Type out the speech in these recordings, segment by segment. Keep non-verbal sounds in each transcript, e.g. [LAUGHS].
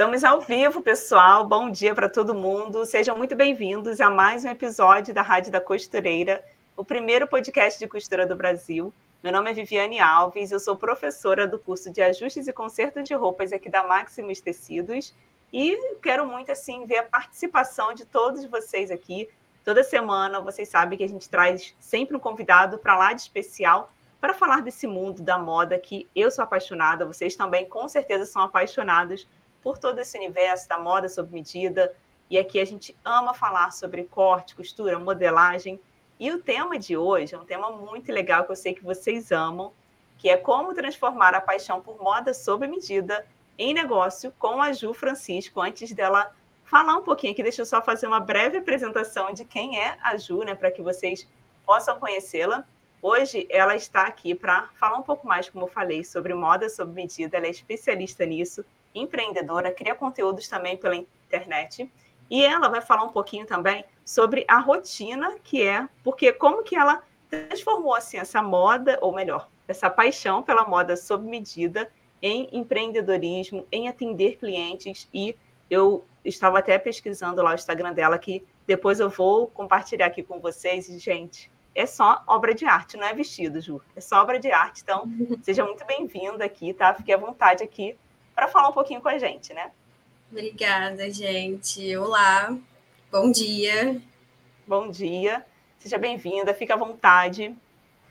Estamos ao vivo, pessoal. Bom dia para todo mundo. Sejam muito bem-vindos a mais um episódio da Rádio da Costureira, o primeiro podcast de costura do Brasil. Meu nome é Viviane Alves, eu sou professora do curso de Ajustes e Conserto de Roupas aqui da Maximus Tecidos e quero muito assim ver a participação de todos vocês aqui. Toda semana, vocês sabem que a gente traz sempre um convidado para lá de especial para falar desse mundo da moda que eu sou apaixonada, vocês também com certeza são apaixonados por todo esse universo da moda sob medida. E aqui a gente ama falar sobre corte, costura, modelagem. E o tema de hoje é um tema muito legal que eu sei que vocês amam, que é como transformar a paixão por moda sob medida em negócio com a Ju Francisco. Antes dela falar um pouquinho aqui, deixa eu só fazer uma breve apresentação de quem é a Ju, né, para que vocês possam conhecê-la. Hoje ela está aqui para falar um pouco mais, como eu falei, sobre moda sob medida. Ela é especialista nisso, empreendedora, cria conteúdos também pela internet. E ela vai falar um pouquinho também sobre a rotina que é, porque como que ela transformou assim essa moda, ou melhor, essa paixão pela moda sob medida em empreendedorismo, em atender clientes e eu estava até pesquisando lá o Instagram dela que depois eu vou compartilhar aqui com vocês e gente, é só obra de arte, não é vestido, Ju. É só obra de arte. Então, [LAUGHS] seja muito bem-vinda aqui, tá? Fique à vontade aqui para falar um pouquinho com a gente, né? Obrigada, gente. Olá, bom dia. Bom dia, seja bem-vinda, fique à vontade.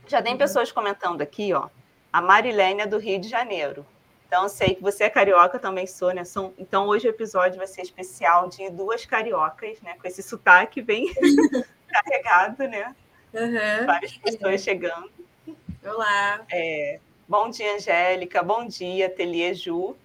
Já tem uhum. pessoas comentando aqui, ó. A Marilene é do Rio de Janeiro. Então, sei que você é carioca, também sou, né? São... Então, hoje o episódio vai ser especial de duas cariocas, né? Com esse sotaque bem [LAUGHS] carregado, né? Uhum. Várias pessoas uhum. chegando. Olá. É, bom dia, Angélica. Bom dia, Ateliê Ju.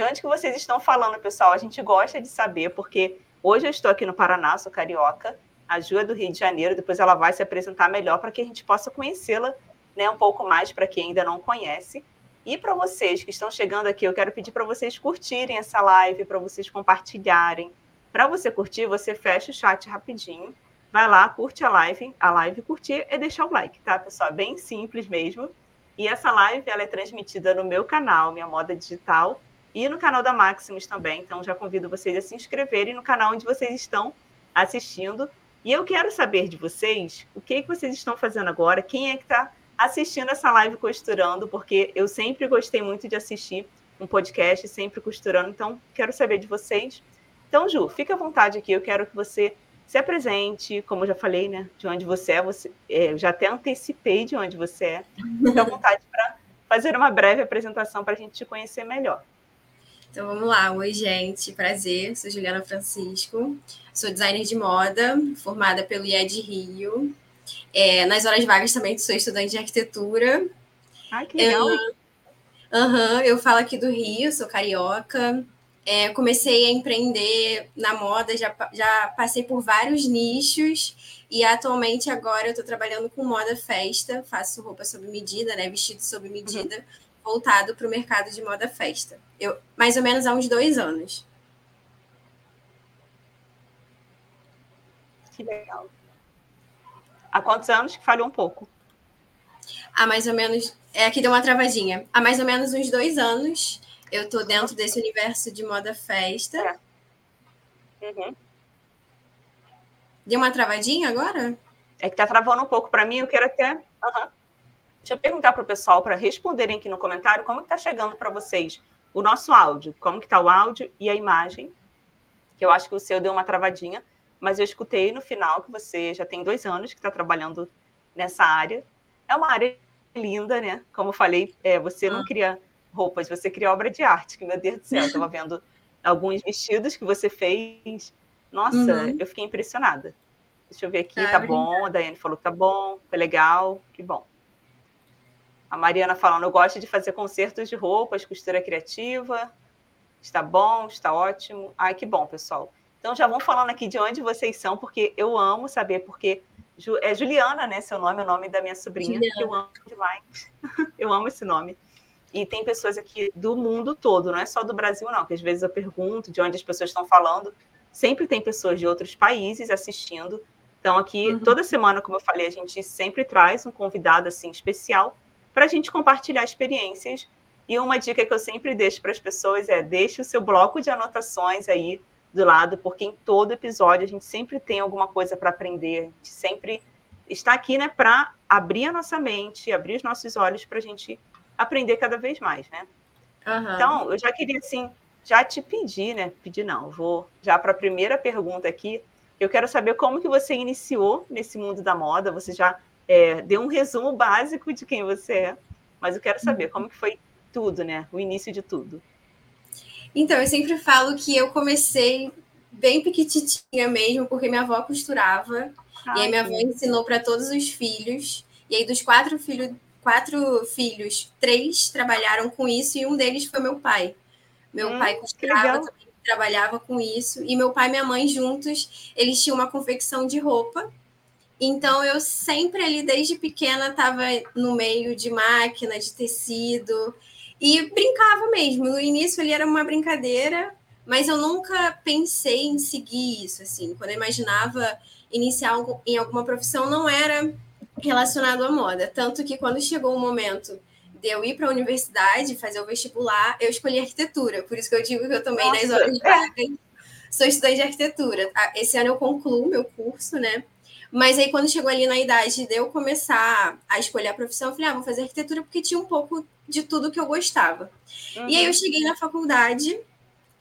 De onde que vocês estão falando, pessoal? A gente gosta de saber, porque hoje eu estou aqui no Paraná, sou carioca. A Ju é do Rio de Janeiro. Depois ela vai se apresentar melhor para que a gente possa conhecê-la né, um pouco mais para quem ainda não conhece. E para vocês que estão chegando aqui, eu quero pedir para vocês curtirem essa live, para vocês compartilharem. Para você curtir, você fecha o chat rapidinho vai lá, curte a live, a live curtir e deixar o like, tá, pessoal? Bem simples mesmo. E essa live ela é transmitida no meu canal, Minha Moda Digital, e no canal da Maximus também. Então já convido vocês a se inscreverem no canal onde vocês estão assistindo. E eu quero saber de vocês o que, que vocês estão fazendo agora, quem é que está assistindo essa live costurando, porque eu sempre gostei muito de assistir um podcast, sempre costurando, então quero saber de vocês. Então, Ju, fica à vontade aqui, eu quero que você se apresente, como eu já falei, né? De onde você é, você, é, já até antecipei de onde você é. Fique à vontade para fazer uma breve apresentação para a gente te conhecer melhor. Então vamos lá, oi gente, prazer, sou Juliana Francisco, sou designer de moda, formada pelo IED Rio. É, nas horas vagas também sou estudante de arquitetura. Ai, que legal! Eu, uhum, eu falo aqui do Rio, sou carioca, é, comecei a empreender na moda, já, já passei por vários nichos. E atualmente agora eu estou trabalhando com moda festa, faço roupa sob medida, né, vestido sob medida, uhum. Voltado para o mercado de moda festa. Eu, mais ou menos há uns dois anos. Que legal. Há quantos anos que falhou um pouco? Há mais ou menos. É, aqui deu uma travadinha. Há mais ou menos uns dois anos eu tô dentro desse universo de moda festa. É. Uhum. Deu uma travadinha agora? É que tá travando um pouco para mim, eu quero até. Uhum. Deixa eu perguntar para o pessoal para responderem aqui no comentário como está chegando para vocês o nosso áudio, como que está o áudio e a imagem. Que eu acho que o seu deu uma travadinha, mas eu escutei no final que você já tem dois anos que está trabalhando nessa área. É uma área linda, né? Como eu falei, é, você não ah roupas, você cria obra de arte, que meu Deus do céu, eu estava vendo [LAUGHS] alguns vestidos que você fez. Nossa, uhum. eu fiquei impressionada. Deixa eu ver aqui, ah, tá bom. A Daiane falou que tá bom, foi legal, que bom. A Mariana falando, eu gosto de fazer concertos de roupas, costura criativa. Está bom, está ótimo. Ai, que bom, pessoal. Então já vão falando aqui de onde vocês são, porque eu amo saber, porque é Juliana, né? Seu nome, é o nome da minha sobrinha, Juliana. que eu amo demais. [LAUGHS] eu amo esse nome. E tem pessoas aqui do mundo todo, não é só do Brasil, não, que às vezes eu pergunto de onde as pessoas estão falando. Sempre tem pessoas de outros países assistindo. Então, aqui, uhum. toda semana, como eu falei, a gente sempre traz um convidado assim especial para a gente compartilhar experiências E uma dica que eu sempre deixo para as pessoas é deixe o seu bloco de anotações aí do lado, porque em todo episódio a gente sempre tem alguma coisa para aprender, a gente sempre está aqui né, para abrir a nossa mente, abrir os nossos olhos para a gente aprender cada vez mais, né? Uhum. Então, eu já queria, assim, já te pedir, né? Pedir não, vou já para a primeira pergunta aqui. Eu quero saber como que você iniciou nesse mundo da moda. Você já é, deu um resumo básico de quem você é, mas eu quero saber como que foi tudo, né? O início de tudo. Então, eu sempre falo que eu comecei bem pequititinha mesmo, porque minha avó costurava. Ai, e aí minha avó ensinou para todos os filhos. E aí dos quatro filhos, quatro filhos, três trabalharam com isso e um deles foi meu pai. Meu hum, pai costurava também, trabalhava com isso. E meu pai e minha mãe juntos, eles tinham uma confecção de roupa. Então eu sempre ali desde pequena estava no meio de máquina, de tecido e brincava mesmo. No início ele era uma brincadeira, mas eu nunca pensei em seguir isso assim. Quando eu imaginava iniciar em alguma profissão não era relacionado à moda, tanto que quando chegou o momento de eu ir para a universidade, fazer o vestibular, eu escolhi arquitetura. Por isso que eu digo que eu também Nossa. nas horas vagas sou estudante de arquitetura. Ah, esse ano eu concluo meu curso, né? Mas aí, quando chegou ali na idade de eu começar a escolher a profissão, eu falei, ah, vou fazer arquitetura porque tinha um pouco de tudo que eu gostava. Uhum. E aí, eu uhum. cheguei na faculdade,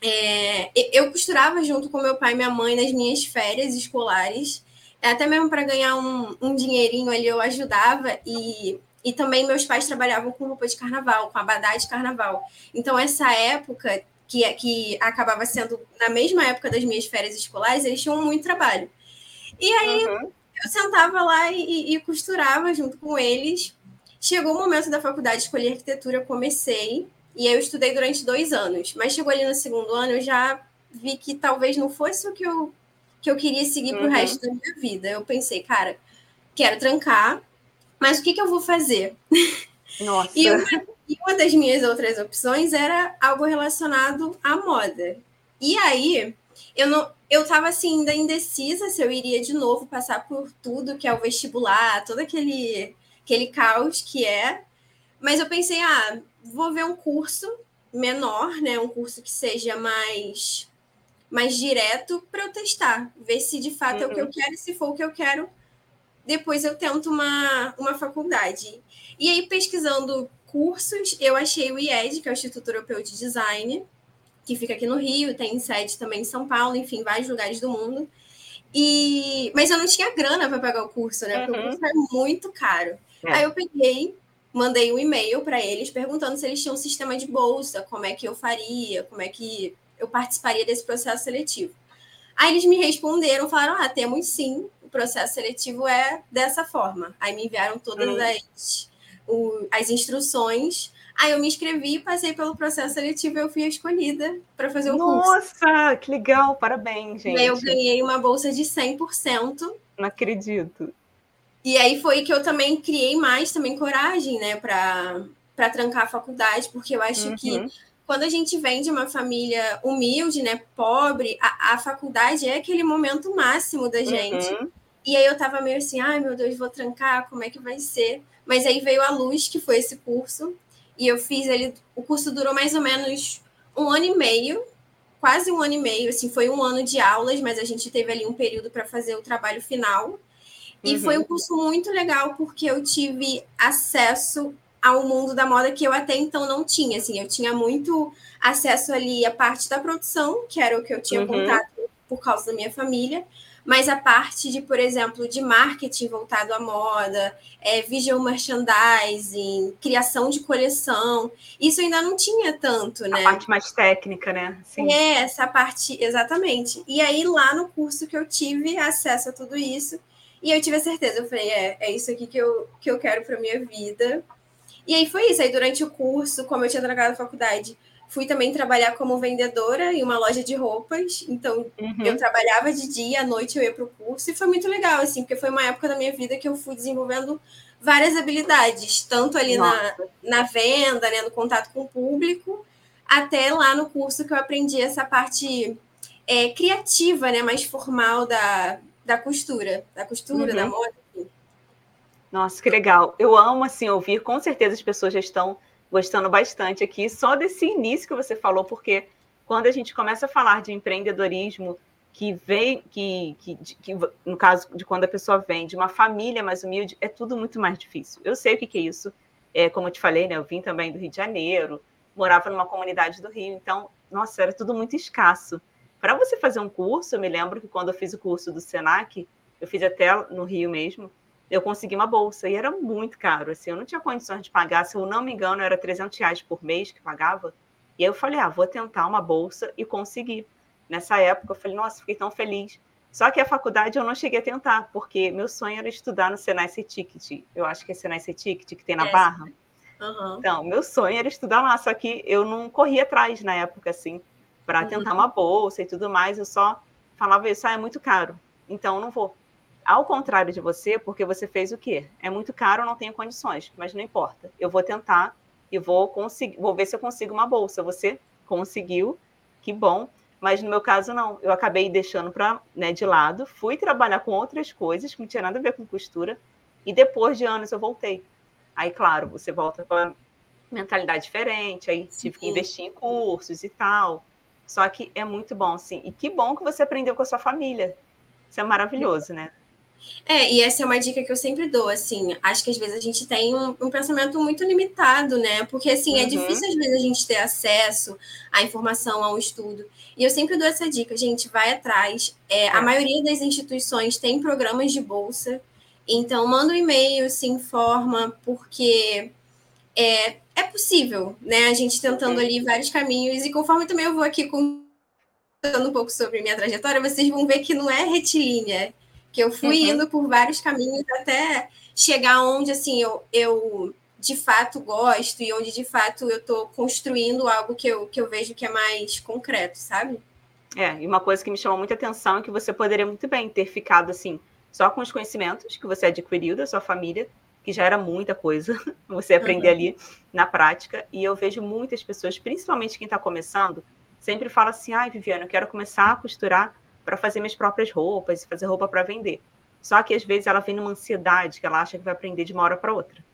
é, eu costurava junto com meu pai e minha mãe nas minhas férias escolares, até mesmo para ganhar um, um dinheirinho ali eu ajudava e e também meus pais trabalhavam com roupa de carnaval, com abadá de carnaval. Então, essa época, que, que acabava sendo na mesma época das minhas férias escolares, eles tinham muito trabalho. E aí, uhum eu sentava lá e, e, costurava junto com eles. Chegou o momento da faculdade, escolhi arquitetura, comecei. E eu estudei durante dois anos. Mas chegou ali no segundo ano, eu já vi que talvez não fosse o que eu, que eu queria seguir para o uhum. resto da minha vida. Eu pensei, cara, quero trancar, mas o que, que eu vou fazer? [LAUGHS] Nossa. e, uma, e uma das minhas outras opções era algo relacionado à moda. E aí, eu não, eu estava assim ainda indecisa se eu iria de novo passar por tudo que é o vestibular, todo aquele aquele caos que é. Mas eu pensei, ah, vou ver um curso menor, né, um curso que seja mais mais direto para eu testar, ver se de fato uhum. é o que eu uhum. quero, e se for o que eu quero, depois eu tento uma, uma faculdade. E aí, pesquisando cursos, eu achei o IED, que é o Instituto Europeu de Design, que fica aqui no Rio, tem sede também em São Paulo, enfim, vários lugares do mundo. E mas eu não tinha grana para pagar o curso, né? Porque uhum. o curso é muito caro. É. Aí eu peguei, mandei um e-mail para eles perguntando se eles tinham um sistema de bolsa, como é que eu faria, como é que eu participaria desse processo seletivo. Aí eles me responderam, falaram: "Ah, temos sim, o processo seletivo é dessa forma". Aí me enviaram todas uhum. as o, as instruções Aí eu me inscrevi, passei pelo processo seletivo e eu fui escolhida para fazer o Nossa, curso. Nossa, que legal, parabéns, gente. E aí eu ganhei uma bolsa de 100%. Não acredito. E aí foi que eu também criei mais também coragem, né, para para trancar a faculdade, porque eu acho uhum. que quando a gente vem de uma família humilde, né, pobre, a, a faculdade é aquele momento máximo da gente. Uhum. E aí eu tava meio assim, ai meu Deus, vou trancar, como é que vai ser? Mas aí veio a luz, que foi esse curso, e eu fiz ele. O curso durou mais ou menos um ano e meio, quase um ano e meio. Assim, foi um ano de aulas, mas a gente teve ali um período para fazer o trabalho final. E uhum. foi um curso muito legal porque eu tive acesso ao mundo da moda que eu até então não tinha. Assim, eu tinha muito acesso ali à parte da produção, que era o que eu tinha uhum. contato por causa da minha família, mas a parte de, por exemplo, de marketing voltado à moda, é, visual merchandising, criação de coleção, isso ainda não tinha tanto, né? A parte mais técnica, né? Sim. É, essa parte, exatamente. E aí, lá no curso que eu tive acesso a tudo isso, e eu tive a certeza, eu falei, é, é isso aqui que eu, que eu quero para minha vida. E aí foi isso, aí durante o curso, como eu tinha trancado a faculdade, Fui também trabalhar como vendedora em uma loja de roupas. Então, uhum. eu trabalhava de dia, à noite eu ia para o curso. E foi muito legal, assim, porque foi uma época da minha vida que eu fui desenvolvendo várias habilidades, tanto ali na, na venda, né, no contato com o público, até lá no curso que eu aprendi essa parte é, criativa, né, mais formal da, da costura, da costura, uhum. da moda. Nossa, que legal. Eu amo, assim, ouvir. Com certeza as pessoas já estão gostando bastante aqui, só desse início que você falou, porque quando a gente começa a falar de empreendedorismo que vem, que, que, que, no caso de quando a pessoa vem de uma família mais humilde, é tudo muito mais difícil. Eu sei o que, que é isso, é, como eu te falei, né? Eu vim também do Rio de Janeiro, morava numa comunidade do Rio, então, nossa, era tudo muito escasso. Para você fazer um curso, eu me lembro que quando eu fiz o curso do Senac, eu fiz até no Rio mesmo, eu consegui uma bolsa e era muito caro. Assim, eu não tinha condições de pagar, se eu não me engano, era 300 reais por mês que pagava. E aí eu falei, ah, vou tentar uma bolsa e consegui. Nessa época, eu falei, nossa, fiquei tão feliz. Só que a faculdade eu não cheguei a tentar, porque meu sonho era estudar no Senai C-Ticket. Eu acho que é Senai C-Ticket que tem na é. Barra. Uhum. Então, meu sonho era estudar lá, só que eu não corria atrás na época, assim, para uhum. tentar uma bolsa e tudo mais. Eu só falava isso, ah, é muito caro, então não vou. Ao contrário de você, porque você fez o quê? É muito caro, não tenho condições, mas não importa. Eu vou tentar e vou conseguir, vou ver se eu consigo uma bolsa. Você conseguiu, que bom. Mas no meu caso, não. Eu acabei deixando pra, né, de lado, fui trabalhar com outras coisas que não tinha nada a ver com costura, e depois de anos eu voltei. Aí, claro, você volta com a mentalidade diferente, aí tive que investir em cursos e tal. Só que é muito bom, sim. E que bom que você aprendeu com a sua família. Isso é maravilhoso, né? É, e essa é uma dica que eu sempre dou, assim, acho que às vezes a gente tem um, um pensamento muito limitado, né? Porque, assim, é uhum. é difícil às vezes a gente ter acesso à informação, a um estudo. E eu sempre dou essa dica, gente, vai atrás. É, é. A maioria das instituições tem programas de bolsa, então manda um e-mail, se informa, porque é, é possível, né? A gente tentando uhum. ali vários caminhos, e conforme também eu vou aqui contando um pouco sobre minha trajetória, vocês vão ver que não é retilínea que eu fui uhum. indo por vários caminhos até chegar onde assim eu, eu de fato gosto e onde de fato eu estou construindo algo que eu, que eu vejo que é mais concreto, sabe? É, e uma coisa que me chamou muita atenção é que você poderia muito bem ter ficado assim, só com os conhecimentos que você adquiriu da sua família, que já era muita coisa, [LAUGHS] você aprender uhum. ali na prática. E eu vejo muitas pessoas, principalmente quem está começando, sempre fala assim: ai, Viviana, eu quero começar a costurar para fazer minhas próprias roupas, fazer roupa para vender. Só que às vezes ela vem numa ansiedade que ela acha que vai aprender de uma hora para outra.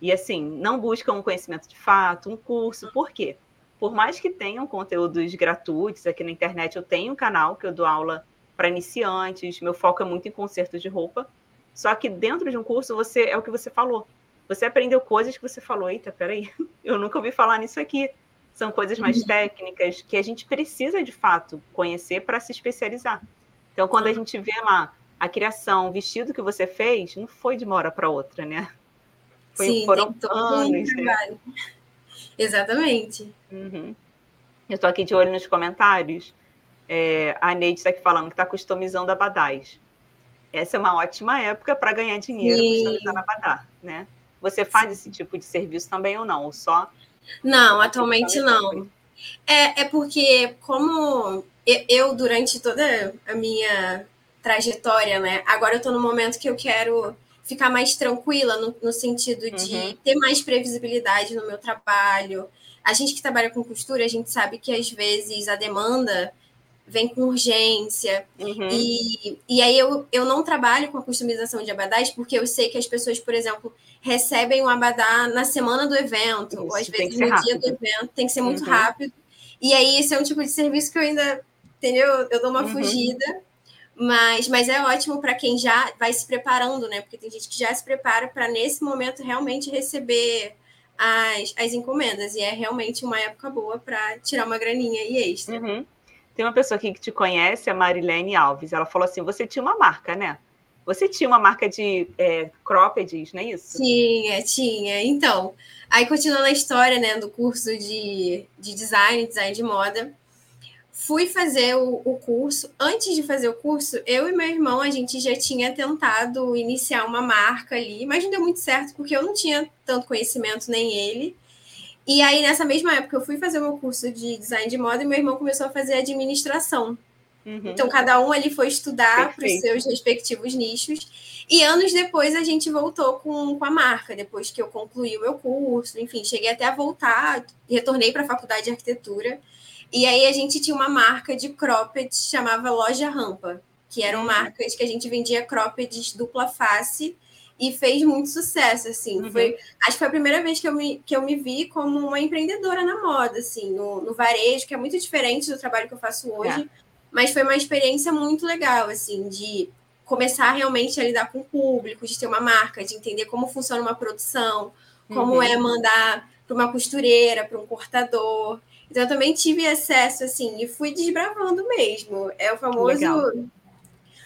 E assim, não busca um conhecimento de fato, um curso. Por quê? Por mais que tenham conteúdos gratuitos aqui na internet, eu tenho um canal que eu dou aula para iniciantes, meu foco é muito em consertos de roupa. Só que dentro de um curso, você é o que você falou. Você aprendeu coisas que você falou, eita, peraí, [LAUGHS] eu nunca ouvi falar nisso aqui são coisas mais uhum. técnicas que a gente precisa de fato conhecer para se especializar. Então, quando a gente vê lá a criação, o vestido que você fez, não foi de uma hora para outra, né? Foi, Sim, foram anos. Né? [LAUGHS] Exatamente. Uhum. Eu estou aqui de olho nos comentários. É, a Neide está aqui falando que está customizando abadás. Essa é uma ótima época para ganhar dinheiro Sim. customizando abadá, né? Você faz Sim. esse tipo de serviço também ou não? Ou só não, atualmente não. É, é porque, como eu, durante toda a minha trajetória, né? Agora eu estou no momento que eu quero ficar mais tranquila no, no sentido de uhum. ter mais previsibilidade no meu trabalho. A gente que trabalha com costura, a gente sabe que às vezes a demanda vem com urgência. Uhum. E, e aí eu, eu não trabalho com a customização de abadás, porque eu sei que as pessoas, por exemplo, recebem o abadá na semana do evento, Isso, ou às vezes no rápido. dia do evento, tem que ser muito uhum. rápido. E aí esse é um tipo de serviço que eu ainda, entendeu? Eu dou uma uhum. fugida. Mas, mas é ótimo para quem já vai se preparando, né? Porque tem gente que já se prepara para, nesse momento, realmente receber as, as encomendas. E é realmente uma época boa para tirar uma graninha e extra. Uhum. Tem uma pessoa aqui que te conhece, a Marilene Alves. Ela falou assim: você tinha uma marca, né? Você tinha uma marca de é, croppeds, não é isso? Tinha, tinha. Então, aí continuando a história né, do curso de, de design, design de moda, fui fazer o, o, curso. Antes de fazer o curso, eu e meu irmão, a gente já tinha tentado iniciar uma marca ali, mas não deu muito certo, porque eu não tinha tanto conhecimento, nem ele. E aí, nessa mesma época, eu fui fazer o meu curso de design de moda e meu irmão começou a fazer administração. Uhum. Então, cada um ali foi estudar para os seus respectivos nichos. E anos depois a gente voltou com, com a marca, depois que eu concluí o meu curso, enfim, cheguei até a voltar, retornei para a faculdade de arquitetura. E aí a gente tinha uma marca de cropped chamava Loja Rampa, que eram uhum. marcas que a gente vendia croppeds dupla face e fez muito sucesso, assim. Uhum. Foi, acho que foi a primeira vez que eu, me, que eu me vi como uma empreendedora na moda, assim, no, no varejo, que é muito diferente do trabalho que eu faço hoje, é. mas foi uma experiência muito legal, assim, de começar realmente a lidar com o público, de ter uma marca, de entender como funciona uma produção, como uhum. é mandar para uma costureira, para um cortador. Então, eu também tive acesso, assim, e fui desbravando mesmo. É o famoso...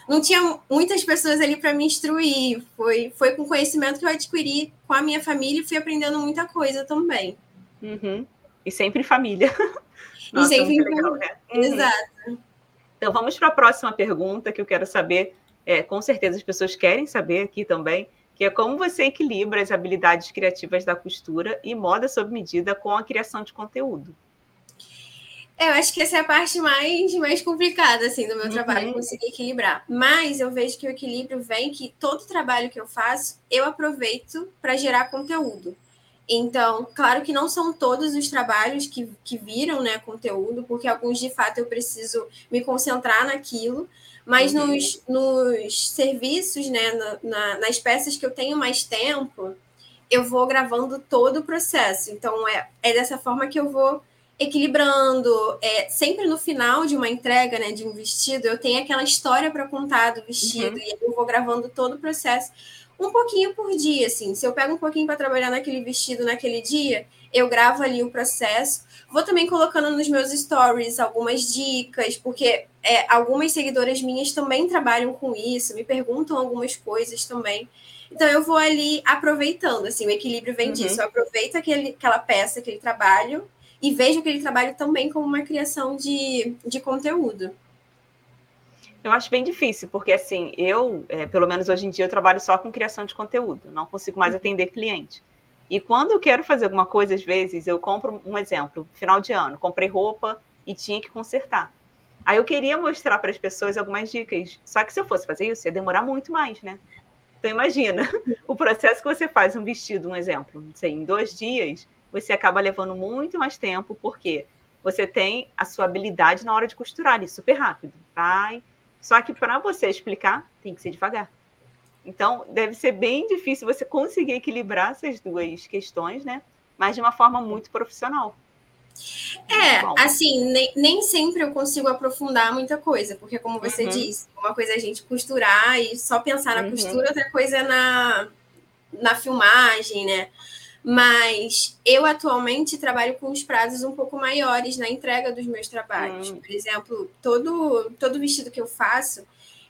Não tinha muitas pessoas ali para me instruir. Foi, foi com conhecimento que eu adquiri com a minha família e fui aprendendo muita coisa também. Uhum. E sempre família. [LAUGHS] Nossa, e sempre legal, né? Uhum. Exato. Então vamos para a próxima pergunta que eu quero saber. É, com certeza as pessoas querem saber aqui também, que é como você equilibra as habilidades criativas da costura e moda sob medida com a criação de conteúdo. Eu acho que essa é a parte mais, mais complicada assim, do meu uhum. trabalho, conseguir equilibrar. Mas eu vejo que o equilíbrio vem que todo trabalho que eu faço, eu aproveito para gerar conteúdo. Então, claro que não são todos os trabalhos que, que viram né, conteúdo, porque alguns de fato eu preciso me concentrar naquilo, mas uhum. nos, nos serviços, né, na, na, nas peças que eu tenho mais tempo, eu vou gravando todo o processo. Então, é, é dessa forma que eu vou equilibrando. É, sempre no final de uma entrega, né, de um vestido, eu tenho aquela história para contar do vestido uhum. e eu vou gravando todo o processo um pouquinho por dia, assim. Se eu pego um pouquinho para trabalhar naquele vestido naquele dia, eu gravo ali o processo. Vou também colocando nos meus stories algumas dicas, porque é, algumas seguidoras minhas também trabalham com isso, me perguntam algumas coisas também. Então eu vou ali aproveitando, assim, o equilíbrio vem uhum. disso. Eu aproveito aquele, aquela peça, aquele trabalho, e vejo aquele trabalho também como uma criação de, de conteúdo. Eu acho bem difícil, porque assim, eu, é, pelo menos hoje em dia, eu trabalho só com criação de conteúdo, não consigo mais atender cliente. E quando eu quero fazer alguma coisa, às vezes, eu compro um exemplo, final de ano, comprei roupa e tinha que consertar. Aí eu queria mostrar para as pessoas algumas dicas, só que se eu fosse fazer isso, ia demorar muito mais, né? Então imagina, [LAUGHS] o processo que você faz um vestido, um exemplo, não sei, em dois dias, você acaba levando muito mais tempo, porque você tem a sua habilidade na hora de costurar ali, super rápido. Vai. Só que para você explicar, tem que ser devagar. Então, deve ser bem difícil você conseguir equilibrar essas duas questões, né? Mas de uma forma muito profissional. É, assim, nem, nem, sempre eu consigo aprofundar muita coisa, porque, como você uhum. disse, uma coisa é a gente costurar e só pensar na uhum. costura, outra coisa é na, na filmagem, né? Mas eu atualmente trabalho com os prazos um pouco maiores na entrega dos meus trabalhos. Hum. Por exemplo, todo, todo vestido que eu faço,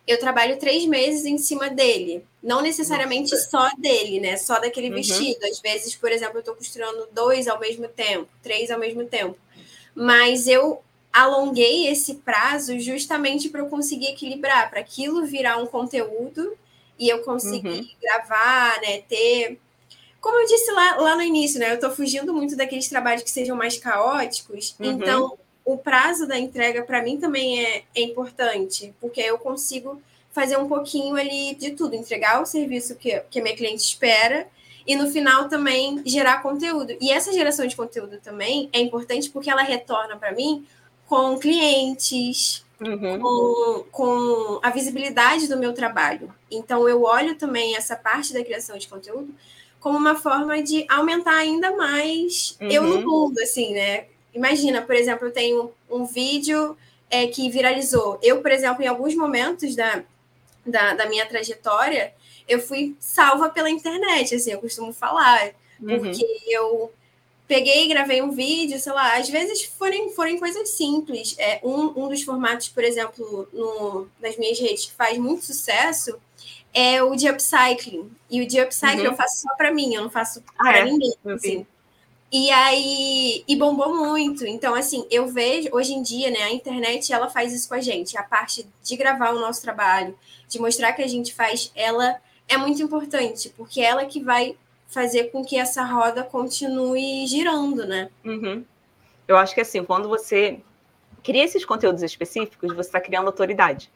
eu trabalho três meses em cima dele. Não necessariamente Nossa. só dele, né? Só daquele uhum. vestido. Às vezes, por exemplo, eu estou costurando dois ao mesmo tempo, três ao mesmo tempo. Mas eu alonguei esse prazo justamente para eu conseguir equilibrar, para aquilo virar um conteúdo e eu conseguir uhum. gravar, né? Ter como eu disse lá, lá no início, né? Eu estou fugindo muito daqueles trabalhos que sejam mais caóticos. Uhum. Então, o prazo da entrega, para mim, também é, é importante, porque eu consigo fazer um pouquinho ali de tudo, entregar o serviço que, que a minha cliente espera e no final também gerar conteúdo. E essa geração de conteúdo também é importante porque ela retorna para mim com clientes, uhum. com, com a visibilidade do meu trabalho. Então eu olho também essa parte da criação de conteúdo como uma forma de aumentar ainda mais uhum. eu no uhum. mundo, assim, né? Imagina, por exemplo, eu tenho um vídeo é, que viralizou. Eu, por exemplo, em alguns momentos da, da, da, minha trajetória, eu fui salva pela internet, assim, eu costumo falar, uhum. porque eu peguei e gravei um vídeo, sei lá, às vezes forem, forem coisas simples. É, um, um dos formatos, por exemplo, no, nas minhas redes que faz muito sucesso é o de upcycling. E o de upcycling uhum. eu faço só para mim, eu não faço ah, para é? ninguém. Assim. E aí, e bombou muito. Então, assim, eu vejo, hoje em dia, né, a internet, ela faz isso com a gente. A parte de gravar o nosso trabalho, de mostrar que a gente faz, ela é muito importante, porque é ela que vai fazer com que essa roda continue girando, né? Uhum. Eu acho que, assim, quando você cria esses conteúdos específicos, você está criando autoridade.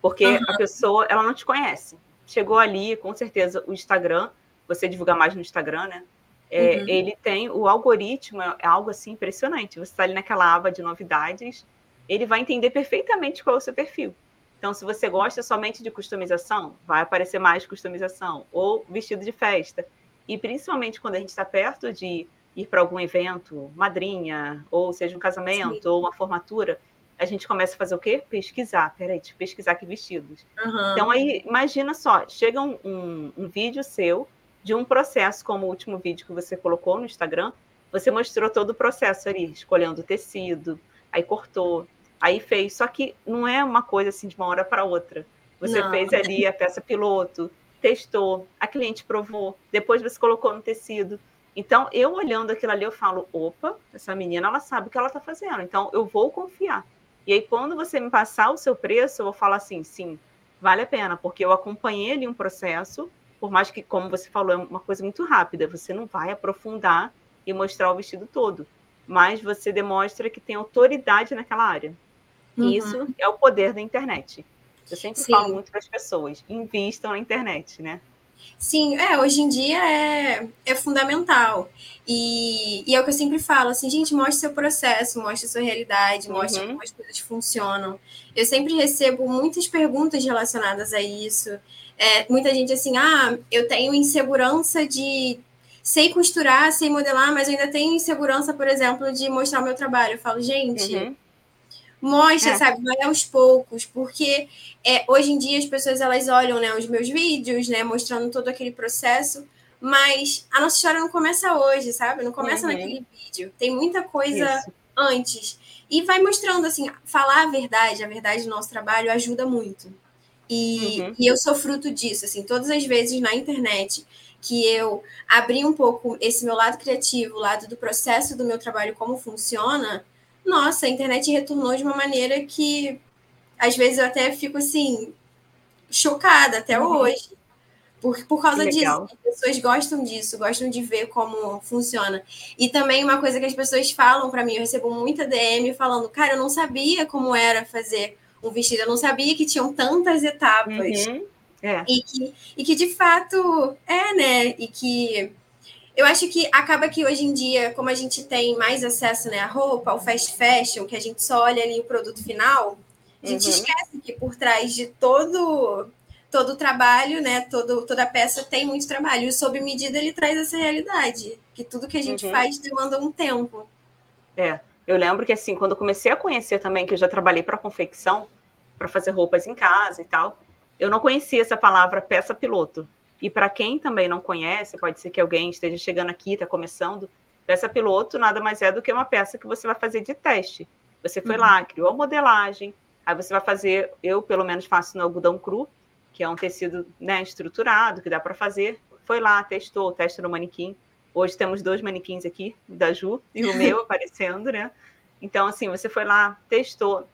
Porque uhum. a pessoa, ela não te conhece chegou ali, com certeza, o Instagram, você divulgar mais no Instagram, né? É, uhum. Ele tem o algoritmo, é algo assim impressionante. Você está ali naquela aba de novidades, ele vai entender perfeitamente qual é o seu perfil. Então, se você gosta somente de customização, vai aparecer mais customização, ou vestido de festa. E principalmente quando a gente está perto de ir para algum evento, madrinha, ou seja, um casamento, Sim. ou uma formatura, a gente começa a fazer o quê? Pesquisar. Peraí, deixa eu pesquisar que vestidos. Uhum. Então, aí, imagina só, chega um, um, um vídeo seu de um processo, como o último vídeo que você colocou no Instagram, você mostrou todo o processo ali, escolhendo o tecido, aí cortou, aí fez. Só que não é uma coisa assim de uma hora para outra. Você não. fez ali a peça piloto, testou, a cliente provou, depois você colocou no tecido. Então, eu olhando aquilo ali, eu falo: opa, essa menina ela sabe o que ela está fazendo, então eu vou confiar. E aí, quando você me passar o seu preço, eu vou falar assim: sim, vale a pena, porque eu acompanhei ali um processo, por mais que, como você falou, é uma coisa muito rápida, você não vai aprofundar e mostrar o vestido todo, mas você demonstra que tem autoridade naquela área. Uhum. Isso é o poder da internet. Eu sempre Sim. falo muito para as pessoas: invistam na internet, né? Sim, é, hoje em dia é, é fundamental. E, e é o que eu sempre falo, assim, gente, mostre seu processo, mostre sua realidade, mostre uhum. como as coisas funcionam. Eu sempre recebo muitas perguntas relacionadas a isso. É, muita gente assim, ah, eu tenho insegurança de sei costurar, sei modelar, mas eu ainda tenho insegurança, por exemplo, de mostrar o meu trabalho. Eu falo, gente, uhum. Mostra, é. sabe, vai aos poucos, porque é, hoje em dia as pessoas elas olham né, os meus vídeos, né, mostrando todo aquele processo, mas a nossa história não começa hoje, sabe? Não começa uhum. naquele vídeo. Tem muita coisa Isso. antes. E vai mostrando, assim, falar a verdade, a verdade do nosso trabalho ajuda muito. E, uhum. e eu sou fruto disso, assim, todas as vezes na internet que eu abri um pouco esse meu lado criativo, o lado do processo do meu trabalho, como funciona, nossa, a internet retornou de uma maneira que às vezes eu até fico assim, chocada até uhum. hoje. Por, por causa disso, as pessoas gostam disso, gostam de ver como funciona. E também uma coisa que as pessoas falam para mim, eu recebo muita DM falando, cara, eu não sabia como era fazer um vestido, eu não sabia que tinham tantas etapas. Uhum. É. E, que, e que de fato é, né? E que eu acho que acaba que hoje em dia, como a gente tem mais acesso né, à roupa, ao fast fashion, que a gente só olha ali o produto final, a gente uhum. esquece que por trás de todo todo o trabalho, né, todo, toda peça tem muito trabalho. E sob medida ele traz essa realidade, que tudo que a gente uhum. faz demanda um tempo. É, eu lembro que assim, quando eu comecei a conhecer também, que eu já trabalhei para confecção, para fazer roupas em casa e tal, eu não conhecia essa palavra peça piloto. E para quem também não conhece, pode ser que alguém esteja chegando aqui, está começando, peça piloto nada mais é do que uma peça que você vai fazer de teste. Você foi uhum. lá, criou a modelagem, aí você vai fazer, eu pelo menos faço no algodão cru, que é um tecido né, estruturado, que dá para fazer. Foi lá, testou, testa no manequim. Hoje temos dois manequins aqui, o da Ju e o meu [LAUGHS] aparecendo, né? Então, assim, você foi lá, testou.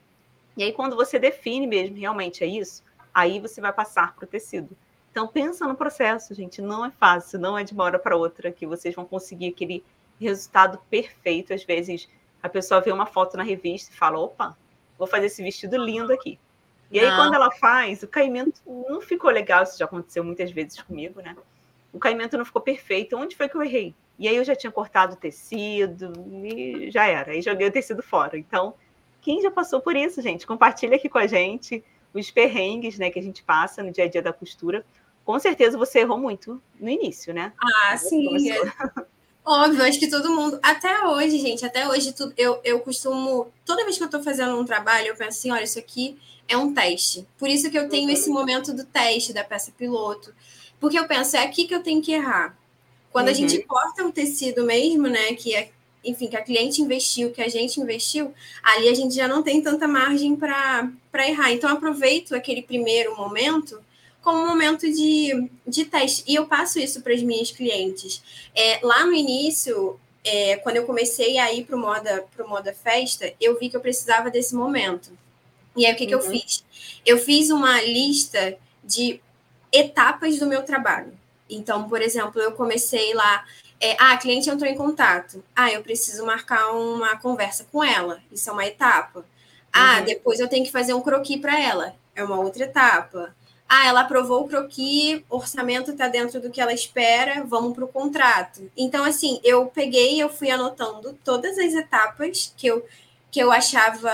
E aí, quando você define mesmo, realmente é isso, aí você vai passar para o tecido. Então, pensa no processo, gente. Não é fácil, não é de uma hora para outra que vocês vão conseguir aquele resultado perfeito. Às vezes, a pessoa vê uma foto na revista e fala: opa, vou fazer esse vestido lindo aqui. E aí, quando ela faz, o caimento não ficou legal. Isso já aconteceu muitas vezes comigo, né? O caimento não ficou perfeito. Onde foi que eu errei? E aí, eu já tinha cortado o tecido e já era. Aí, joguei o tecido fora. Então, quem já passou por isso, gente? Compartilha aqui com a gente os perrengues né, que a gente passa no dia a dia da costura. Com certeza você errou muito no início, né? Ah, sim. É. Óbvio, acho que todo mundo. Até hoje, gente, até hoje, eu, eu costumo. Toda vez que eu estou fazendo um trabalho, eu penso assim: olha, isso aqui é um teste. Por isso que eu tenho esse momento do teste da peça piloto. Porque eu penso, é aqui que eu tenho que errar. Quando uhum. a gente corta o tecido mesmo, né? Que é enfim, que a cliente investiu, que a gente investiu, ali a gente já não tem tanta margem para errar. Então, aproveito aquele primeiro momento como um momento de, de teste. E eu passo isso para as minhas clientes. É, lá no início, é, quando eu comecei a ir para o moda, pro moda Festa, eu vi que eu precisava desse momento. E aí, o que, uhum. que eu uhum. fiz? Eu fiz uma lista de etapas do meu trabalho. Então, por exemplo, eu comecei lá é, ah, a cliente entrou em contato. Ah, eu preciso marcar uma conversa com ela. Isso é uma etapa. Ah, uhum. depois eu tenho que fazer um croqui para ela. É uma outra etapa. Ah, ela aprovou o croqui, orçamento está dentro do que ela espera, vamos para o contrato. Então, assim, eu peguei, eu fui anotando todas as etapas que eu que eu achava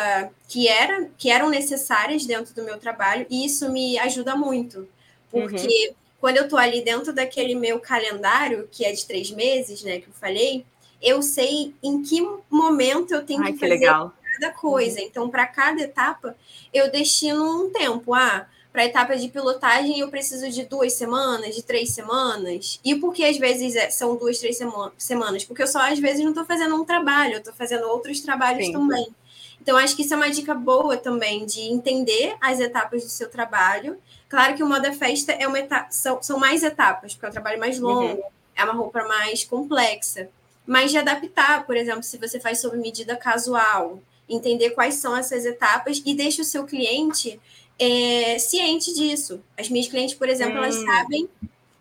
que, era, que eram necessárias dentro do meu trabalho, e isso me ajuda muito, porque uhum. Quando eu estou ali dentro daquele meu calendário, que é de três meses, né, que eu falei, eu sei em que momento eu tenho Ai, que, que fazer legal. cada coisa. Uhum. Então, para cada etapa, eu destino um tempo. Ah, para a etapa de pilotagem eu preciso de duas semanas, de três semanas. E por que às vezes é, são duas, três semanas? Porque eu só às vezes não estou fazendo um trabalho, eu estou fazendo outros trabalhos Sim. também. Então, acho que isso é uma dica boa também de entender as etapas do seu trabalho. Claro que o moda festa é uma etapa, são, são mais etapas, porque é um trabalho mais longo, uhum. é uma roupa mais complexa. Mas de adaptar, por exemplo, se você faz sob medida casual, entender quais são essas etapas e deixa o seu cliente é, ciente disso. As minhas clientes, por exemplo, hum. elas sabem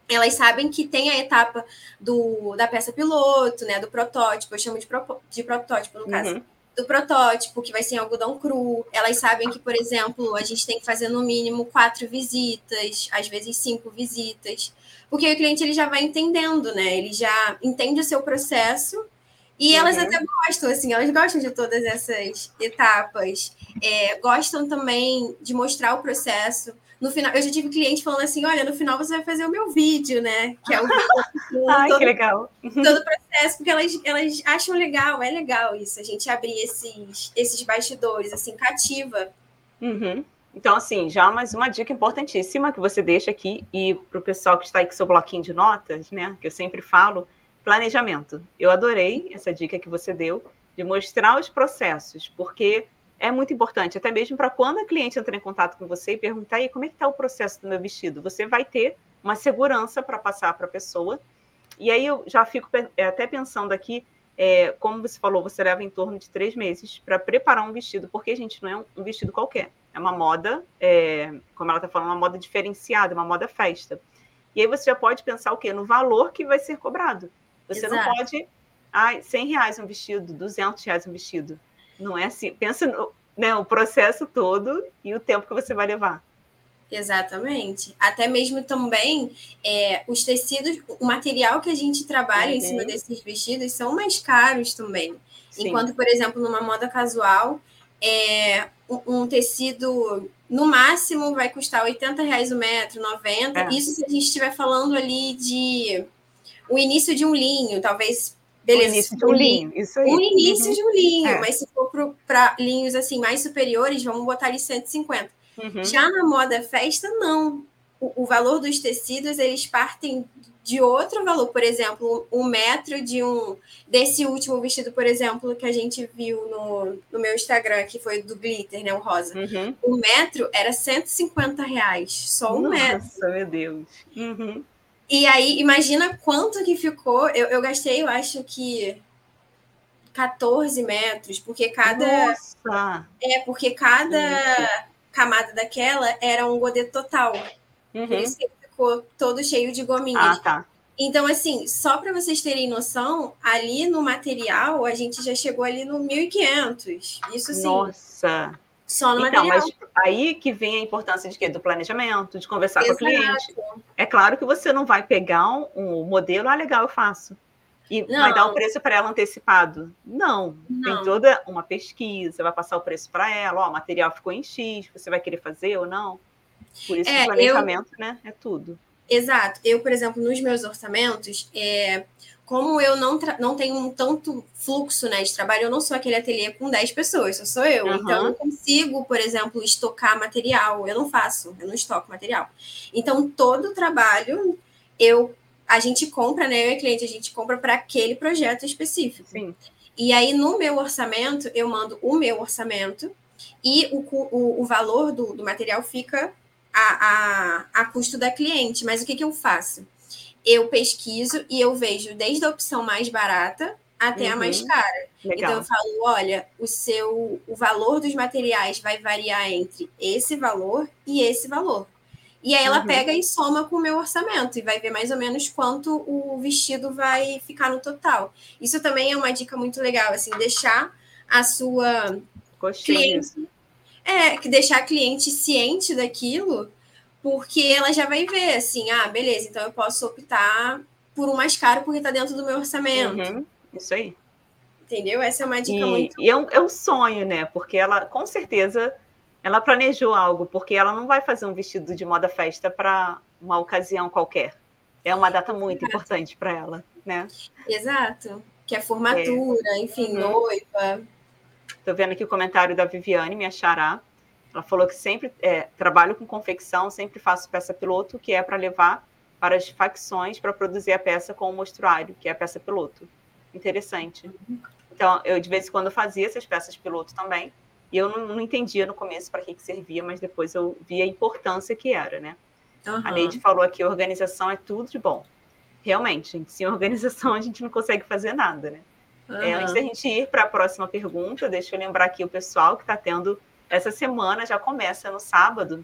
elas sabem que tem a etapa do, da peça piloto, né, do protótipo, eu chamo de, pro, de protótipo no caso, uhum. Do protótipo, que vai ser em algodão cru. Elas sabem que, por exemplo, a gente tem que fazer no mínimo quatro visitas, às vezes cinco visitas, porque o cliente ele já vai entendendo, né? Ele já entende o seu processo e uhum. elas até gostam, assim, elas gostam de todas essas etapas, é, gostam também de mostrar o processo. No final, eu já tive cliente falando assim: olha, no final você vai fazer o meu vídeo, né? Que é o vídeo. [LAUGHS] Ai, todo, que legal. Todo o processo, porque elas, elas acham legal, é legal isso, a gente abrir esses, esses bastidores, assim, cativa. Uhum. Então, assim, já mais uma dica importantíssima que você deixa aqui, e para o pessoal que está aí com seu bloquinho de notas, né? Que eu sempre falo Planejamento. Eu adorei essa dica que você deu de mostrar os processos, porque é muito importante, até mesmo para quando a cliente entrar em contato com você e perguntar aí como é que está o processo do meu vestido, você vai ter uma segurança para passar para a pessoa. E aí eu já fico é, até pensando aqui, é, como você falou, você leva em torno de três meses para preparar um vestido, porque, gente, não é um vestido qualquer, é uma moda, é, como ela está falando, uma moda diferenciada, uma moda festa. E aí você já pode pensar o quê? No valor que vai ser cobrado. Você Exato. não pode. Ai, 100 reais um vestido, 200 reais um vestido. Não é assim. Pensa no né, o processo todo e o tempo que você vai levar. Exatamente. Até mesmo também é, os tecidos, o material que a gente trabalha uhum. em cima desses vestidos são mais caros também. Sim. Enquanto, por exemplo, numa moda casual, é, um, um, tecido no máximo vai custar 80 reais o metro, 90. É. Isso se a gente estiver falando ali de o início de um linho, talvez. Beleza, o início de um linho, isso aí. O início uhum. de um linho, é. mas se for para linhos assim mais superiores, vamos botar ali 150. Uhum. Já na moda festa, não. O, o, valor dos tecidos, eles partem de outro valor. Por exemplo, um metro de um desse último vestido, por exemplo, que a gente viu no, no meu Instagram, que foi do glitter, né? O rosa. Uhum. Um metro era 150 reais. Só um Nossa, metro. Nossa, meu Deus. Uhum. E aí, imagina quanto que ficou. Eu, eu gastei, eu acho que 14 metros, porque cada. Nossa. É, porque cada camada daquela era um godê total. Uhum. Por isso que ficou todo cheio de gominhas. Ah, tá. Então, assim, só para vocês terem noção, ali no material, a gente já chegou ali no 1.500. Isso sim. Nossa! Só no então, material. mas aí que vem a importância de quê? Do planejamento, de conversar Exato. com o cliente. É claro que você não vai pegar um, um modelo, ah, legal, eu faço. E não. vai dar o preço para ela antecipado. Não. não. Tem toda uma pesquisa, vai passar o preço para ela, ó, o material ficou em X, você vai querer fazer ou não. Por isso é, o planejamento, eu... né? É tudo. Exato. Eu, por exemplo, nos meus orçamentos, é, como eu não, não tenho um tanto fluxo né, de trabalho, eu não sou aquele ateliê com 10 pessoas, só sou eu. Uhum. Então, eu não consigo, por exemplo, estocar material. Eu não faço, eu não estoco material. Então, todo o trabalho eu a gente compra, né? Eu e a cliente, a gente compra para aquele projeto específico. Sim. E aí, no meu orçamento, eu mando o meu orçamento e o, o, o valor do, do material fica a, a, a custo da cliente. Mas o que, que eu faço? Eu pesquiso e eu vejo desde a opção mais barata até uhum. a mais cara. Legal. Então eu falo, olha, o seu o valor dos materiais vai variar entre esse valor e esse valor. E aí ela uhum. pega e soma com o meu orçamento e vai ver mais ou menos quanto o vestido vai ficar no total. Isso também é uma dica muito legal, assim, deixar a sua Gostei cliente, é, que deixar a cliente ciente daquilo porque ela já vai ver assim, ah, beleza, então eu posso optar por um mais caro porque está dentro do meu orçamento. Uhum, isso aí. Entendeu? Essa é uma dica e, muito. E é um, é um sonho, né? Porque ela, com certeza, ela planejou algo, porque ela não vai fazer um vestido de moda festa para uma ocasião qualquer. É uma data muito Exato. importante para ela, né? Exato. Que é formatura, é. enfim, uhum. noiva. Estou vendo aqui o comentário da Viviane, minha xará. Ela falou que sempre é, trabalho com confecção, sempre faço peça piloto, que é para levar para as facções para produzir a peça com o mostruário, que é a peça piloto. Interessante. Então, eu de vez em quando fazia essas peças piloto também, e eu não, não entendia no começo para que, que servia, mas depois eu vi a importância que era, né? Uhum. A Neide falou aqui, organização é tudo de bom. Realmente, gente, sem organização [LAUGHS] a gente não consegue fazer nada, né? Uhum. É, antes da gente ir para a próxima pergunta, deixa eu lembrar aqui o pessoal que está tendo essa semana, já começa no sábado,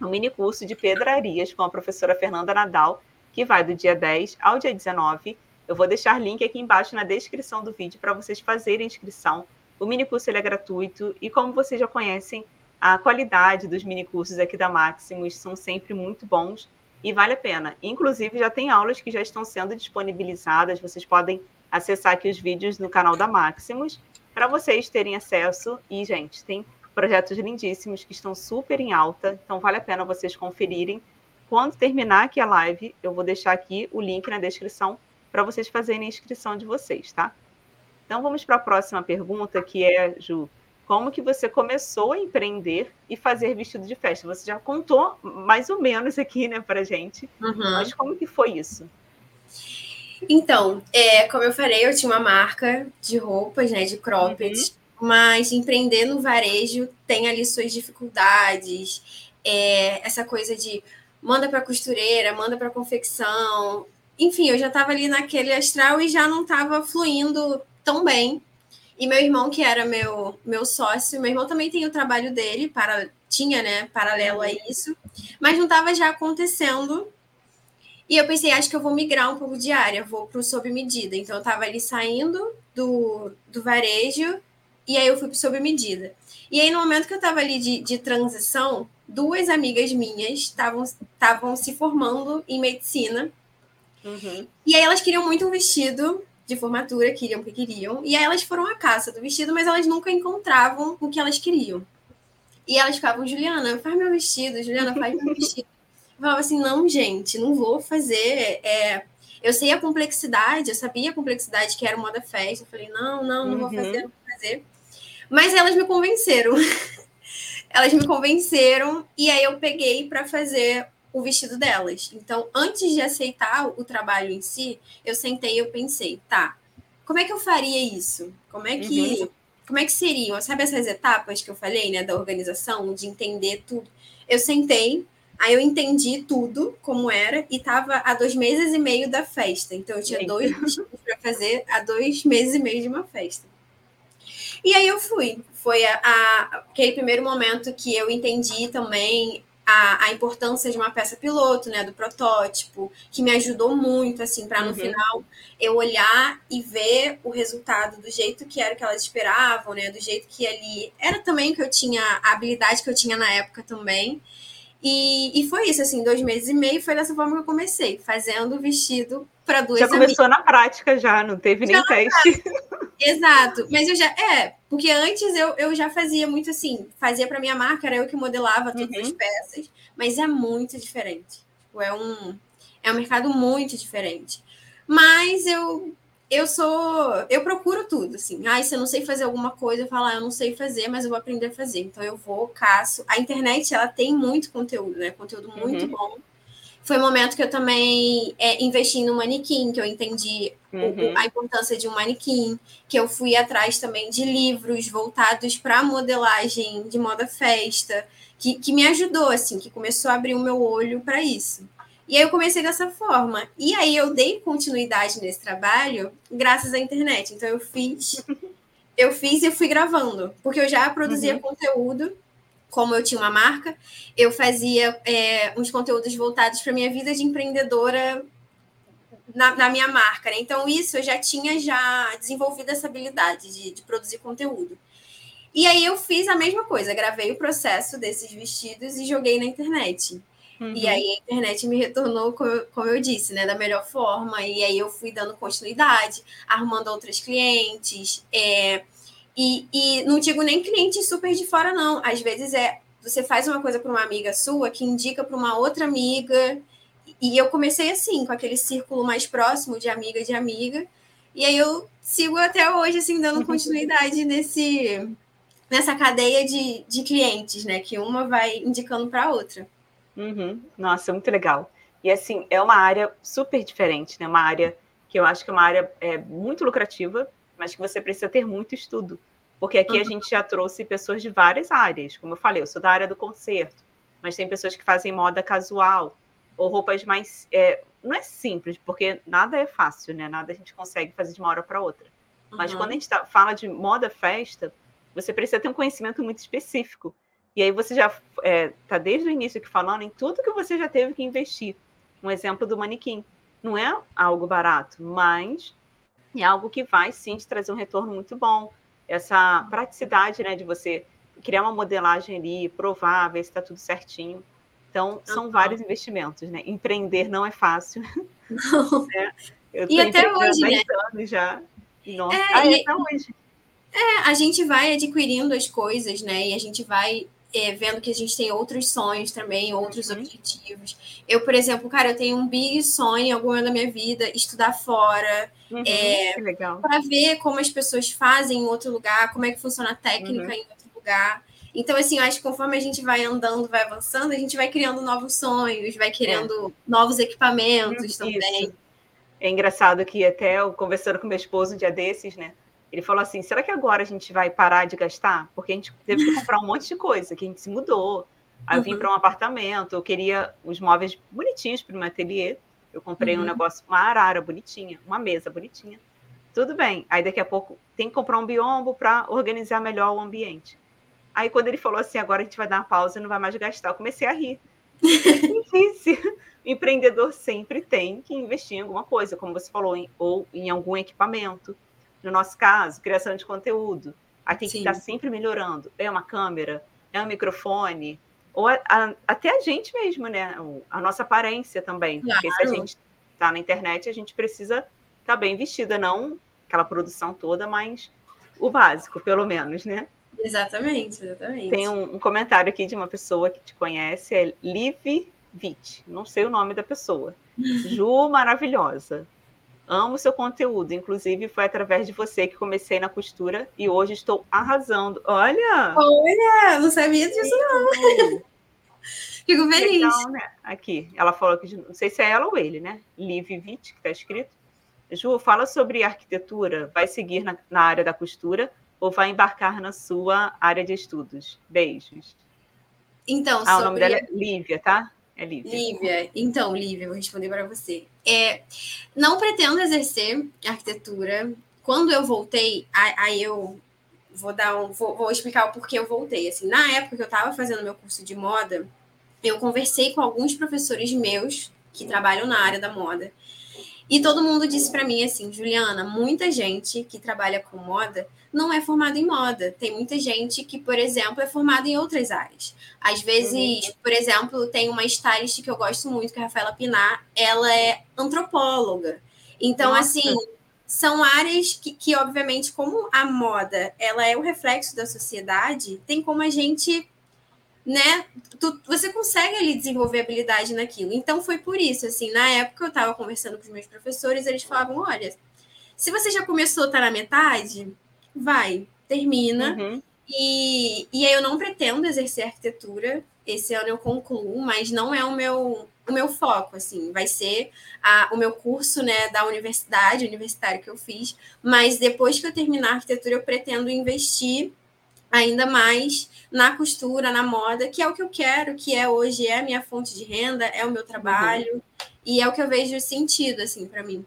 um mini curso de pedrarias com a professora Fernanda Nadal, que vai do dia 10 ao dia 19. Eu vou deixar link aqui embaixo na descrição do vídeo para vocês fazerem inscrição. O mini curso é gratuito e como vocês já conhecem, a qualidade dos mini cursos aqui da Maximus são sempre muito bons e vale a pena. Inclusive, já tem aulas que já estão sendo disponibilizadas, vocês podem acessar aqui os vídeos no canal da Maximus para vocês terem acesso. E, gente, tem projetos lindíssimos que estão super em alta, então vale a pena vocês conferirem. Quando terminar aqui a live, eu vou deixar aqui o link na descrição para vocês fazerem a inscrição de vocês, tá? Então vamos para a próxima pergunta, que é, Ju, como que você começou a empreender e fazer vestido de festa? Você já contou mais ou menos aqui, né, para gente, uhum. mas como que foi isso? Então, é, como eu falei, eu tinha uma marca de roupas, né, de cropped, uhum. Mas empreender no varejo tem ali suas dificuldades, é, essa coisa de manda para costureira, manda para confecção, enfim, eu já estava ali naquele astral e já não estava fluindo tão bem. E meu irmão, que era meu, meu sócio, meu irmão também tem o trabalho dele, para, tinha, né, paralelo a uhum. isso, mas não estava já acontecendo e eu pensei, acho que eu vou migrar um pouco de área, vou para o sob medida. Então, eu estava ali saindo do, do varejo e aí eu fui sob medida. E aí, no momento que eu estava ali de, de transição, duas amigas minhas estavam se formando em medicina. Uhum. E aí, elas queriam muito um vestido de formatura, queriam que queriam. E aí, elas foram à caça do vestido, mas elas nunca encontravam o que elas queriam. E elas ficavam, Juliana, faz meu vestido, Juliana, faz meu vestido falava assim, não, gente, não vou fazer. É... Eu sei a complexidade, eu sabia a complexidade que era o moda festa. Eu falei, não, não, não uhum. vou fazer, fazer. Mas elas me convenceram. [LAUGHS] elas me convenceram e aí eu peguei para fazer o vestido delas. Então, antes de aceitar o trabalho em si, eu sentei e eu pensei, tá, como é que eu faria isso? Como é que, uhum. como é que seriam? Sabe essas etapas que eu falei, né, da organização, de entender tudo? Eu sentei, Aí eu entendi tudo como era e estava há dois meses e meio da festa. Então eu tinha dois para fazer há dois meses e meio de uma festa. E aí eu fui. Foi a, a, aquele primeiro momento que eu entendi também a, a, importância de uma peça piloto, né, do protótipo, que me ajudou muito, assim, para no uhum. final eu olhar e ver o resultado do jeito que era que elas esperavam, né, do jeito que ali era também que eu tinha a habilidade que eu tinha na época também. E, e foi isso, assim, dois meses e meio foi dessa forma que eu comecei, fazendo o vestido para duas Já começou amigas. na prática, já, não teve já nem teste. Exato, mas eu já. É, porque antes eu, eu já fazia muito assim, fazia para minha marca, era eu que modelava todas uhum. as peças, mas é muito diferente. Tipo, é um, é um mercado muito diferente. Mas eu eu sou. Eu procuro tudo, assim. Ah, se eu não sei fazer alguma coisa, eu falo, ah, eu não sei fazer, mas eu vou aprender a fazer. Então eu vou, caço. A internet, ela tem muito conteúdo, né? Conteúdo muito uhum. bom. Foi um momento que eu também é, investi no manequim, que eu entendi uhum. o, a importância de um manequim, que eu fui atrás também de livros voltados para modelagem de moda festa, que, que me ajudou, assim, que começou a abrir o meu olho para isso. E aí eu comecei dessa forma. E aí eu dei continuidade nesse trabalho graças à internet. Então eu fiz, [LAUGHS] eu fiz e fui gravando, porque eu já produzia uhum. conteúdo, como eu tinha uma marca, eu fazia é, uns conteúdos voltados para minha vida de empreendedora na, na, minha marca. Né? Então isso eu já tinha já desenvolvido essa habilidade de, de produzir conteúdo. E aí eu fiz a mesma coisa, gravei o processo desses vestidos e joguei na internet. Uhum. E aí a internet me retornou, como, como eu disse, né, da melhor forma. E aí eu fui dando continuidade, arrumando outras clientes. É, e, e não digo nem cliente super de fora, não. Às vezes é você faz uma coisa para uma amiga sua que indica para uma outra amiga. E eu comecei assim, com aquele círculo mais próximo de amiga de amiga. E aí eu sigo até hoje, assim, dando continuidade nesse, nessa cadeia de, de clientes, né? Que uma vai indicando para a outra. Uhum. Nossa, muito legal. E assim, é uma área super diferente, né? Uma área que eu acho que é uma área é, muito lucrativa, mas que você precisa ter muito estudo. Porque aqui uhum. a gente já trouxe pessoas de várias áreas. Como eu falei, eu sou da área do concerto, mas tem pessoas que fazem moda casual, ou roupas mais. É, não é simples, porque nada é fácil, né? Nada a gente consegue fazer de uma hora para outra. Uhum. Mas quando a gente tá, fala de moda festa, você precisa ter um conhecimento muito específico. E aí você já está é, desde o início aqui falando em tudo que você já teve que investir. Um exemplo do manequim. Não é algo barato, mas é algo que vai sim te trazer um retorno muito bom. Essa praticidade né, de você criar uma modelagem ali, provar, ver se está tudo certinho. Então, são uhum. vários investimentos, né? Empreender não é fácil. [LAUGHS] Não. É, eu e até hoje, né? anos já. Nossa, é, ah, e... até hoje. É, a gente vai adquirindo as coisas, né? E a gente vai é, vendo que a gente tem outros sonhos também, outros uhum. objetivos. Eu, por exemplo, cara, eu tenho um big sonho em algum momento da minha vida, estudar fora, uhum, é, para ver como as pessoas fazem em outro lugar, como é que funciona a técnica uhum. em outro lugar. Então, assim, eu acho que conforme a gente vai andando, vai avançando, a gente vai criando novos sonhos, vai querendo é. novos equipamentos também. Isso. É engraçado que até eu conversando com meu esposo um dia desses, né? Ele falou assim: será que agora a gente vai parar de gastar? Porque a gente teve que comprar um monte de coisa, que a gente se mudou. Aí eu vim uhum. para um apartamento, eu queria os móveis bonitinhos para o meu ateliê. Eu comprei uhum. um negócio, uma arara bonitinha, uma mesa bonitinha. Tudo bem. Aí daqui a pouco tem que comprar um biombo para organizar melhor o ambiente. Aí quando ele falou assim, agora a gente vai dar uma pausa e não vai mais gastar, eu comecei a rir. [LAUGHS] o empreendedor sempre tem que investir em alguma coisa, como você falou, em, ou em algum equipamento no nosso caso, criação de conteúdo. Aí tem que estar sempre melhorando. É uma câmera, é um microfone, ou a, a, até a gente mesmo, né? A nossa aparência também. Claro. Porque se a gente está na internet, a gente precisa estar tá bem vestida, não aquela produção toda, mas o básico, pelo menos, né? Exatamente, exatamente. Tem um, um comentário aqui de uma pessoa que te conhece, é Liv Vitt. Não sei o nome da pessoa. [LAUGHS] Ju, maravilhosa. Amo seu conteúdo. Inclusive, foi através de você que comecei na costura e hoje estou arrasando. Olha! Olha, não sabia disso, não. Fico feliz. Legal, né? Aqui, ela falou que, não sei se é ela ou ele, né? Liv Vitt, que está escrito. Ju, fala sobre arquitetura. Vai seguir na, na área da costura ou vai embarcar na sua área de estudos? Beijos. Então, ah, sobre... o nome dela é Lívia, tá? É Lívia. Lívia, então, Lívia, vou responder para você. É, não pretendo exercer arquitetura. Quando eu voltei, aí eu vou dar um, vou, vou, explicar o porquê eu voltei. Assim, na época que eu estava fazendo meu curso de moda, eu conversei com alguns professores meus que trabalham na área da moda. E todo mundo disse para mim assim, Juliana, muita gente que trabalha com moda não é formada em moda. Tem muita gente que, por exemplo, é formada em outras áreas. Às vezes, uhum. por exemplo, tem uma stylist que eu gosto muito, que é a Rafaela Pinar, ela é antropóloga. Então, Nossa. assim, são áreas que, que, obviamente, como a moda ela é o reflexo da sociedade, tem como a gente né? Tu, você consegue ali desenvolver habilidade naquilo. Então foi por isso, assim, na época eu estava conversando com os meus professores, eles falavam: olha, se você já começou, tá na metade, vai, termina. Uhum. E, e aí eu não pretendo exercer arquitetura. Esse ano eu concluo, mas não é o meu o meu foco, assim, vai ser a, o meu curso, né, da universidade, universitário que eu fiz, mas depois que eu terminar a arquitetura, eu pretendo investir ainda mais na costura, na moda, que é o que eu quero, que é hoje é a minha fonte de renda, é o meu trabalho uhum. e é o que eu vejo sentido assim para mim.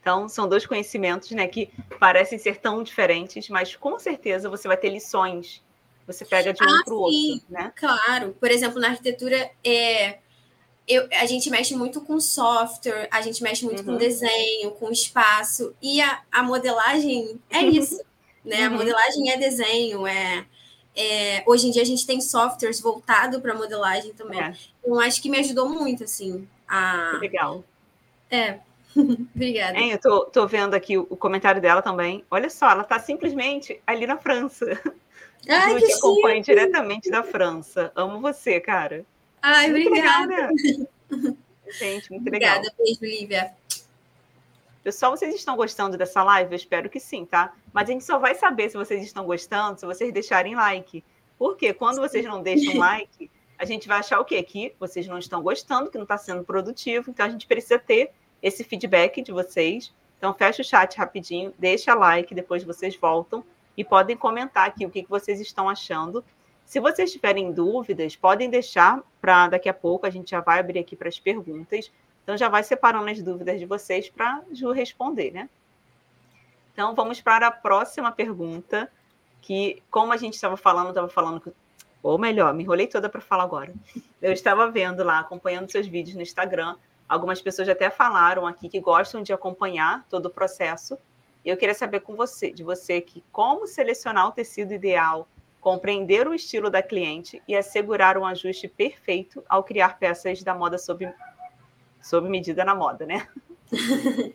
Então, são dois conhecimentos, né, que parecem ser tão diferentes, mas com certeza você vai ter lições. Você pega de um ah, para o outro, né? Claro. Por exemplo, na arquitetura, é, eu, a gente mexe muito com software, a gente mexe muito uhum. com desenho, com espaço, e a, a modelagem é [LAUGHS] isso, né? Uhum. A modelagem é desenho, é, É, hoje em dia a gente tem softwares voltado para modelagem também. É. Então, acho que me ajudou muito, assim. A... Legal. É. [LAUGHS] Obrigada. Eu tô, tô, vendo aqui o, comentário dela também. Olha só, ela está simplesmente ali na França. Ai, que acompanha diretamente da França. Amo você, cara. Ai, muito obrigada. Né? [LAUGHS] Gente, muito legal. Obrigada, beijo, Lívia. Pessoal, vocês estão gostando dessa live? Eu espero que sim, tá? Mas a gente só vai saber se vocês estão gostando se vocês deixarem like. Porque quando vocês não deixam like, a gente vai achar o quê? Que vocês não estão gostando, que não está sendo produtivo. Então a gente precisa ter esse feedback de vocês. Então fecha o chat rapidinho, deixa like, depois vocês voltam e podem comentar aqui o que, que vocês estão achando. Se vocês tiverem dúvidas, podem deixar para daqui a pouco, a gente já vai abrir aqui para as perguntas. Então já vai separando as dúvidas de vocês para Ju responder, né? Então vamos para a próxima pergunta, que como a gente estava falando, estava falando ou melhor, me enrolei toda para falar agora. Eu estava vendo lá, acompanhando seus vídeos no Instagram. Algumas pessoas até falaram aqui que gostam de acompanhar todo o processo. E eu queria saber com você, de você que como selecionar o tecido ideal, compreender o estilo da cliente e assegurar um ajuste perfeito ao criar peças da moda sob sob medida na moda, né? [LAUGHS]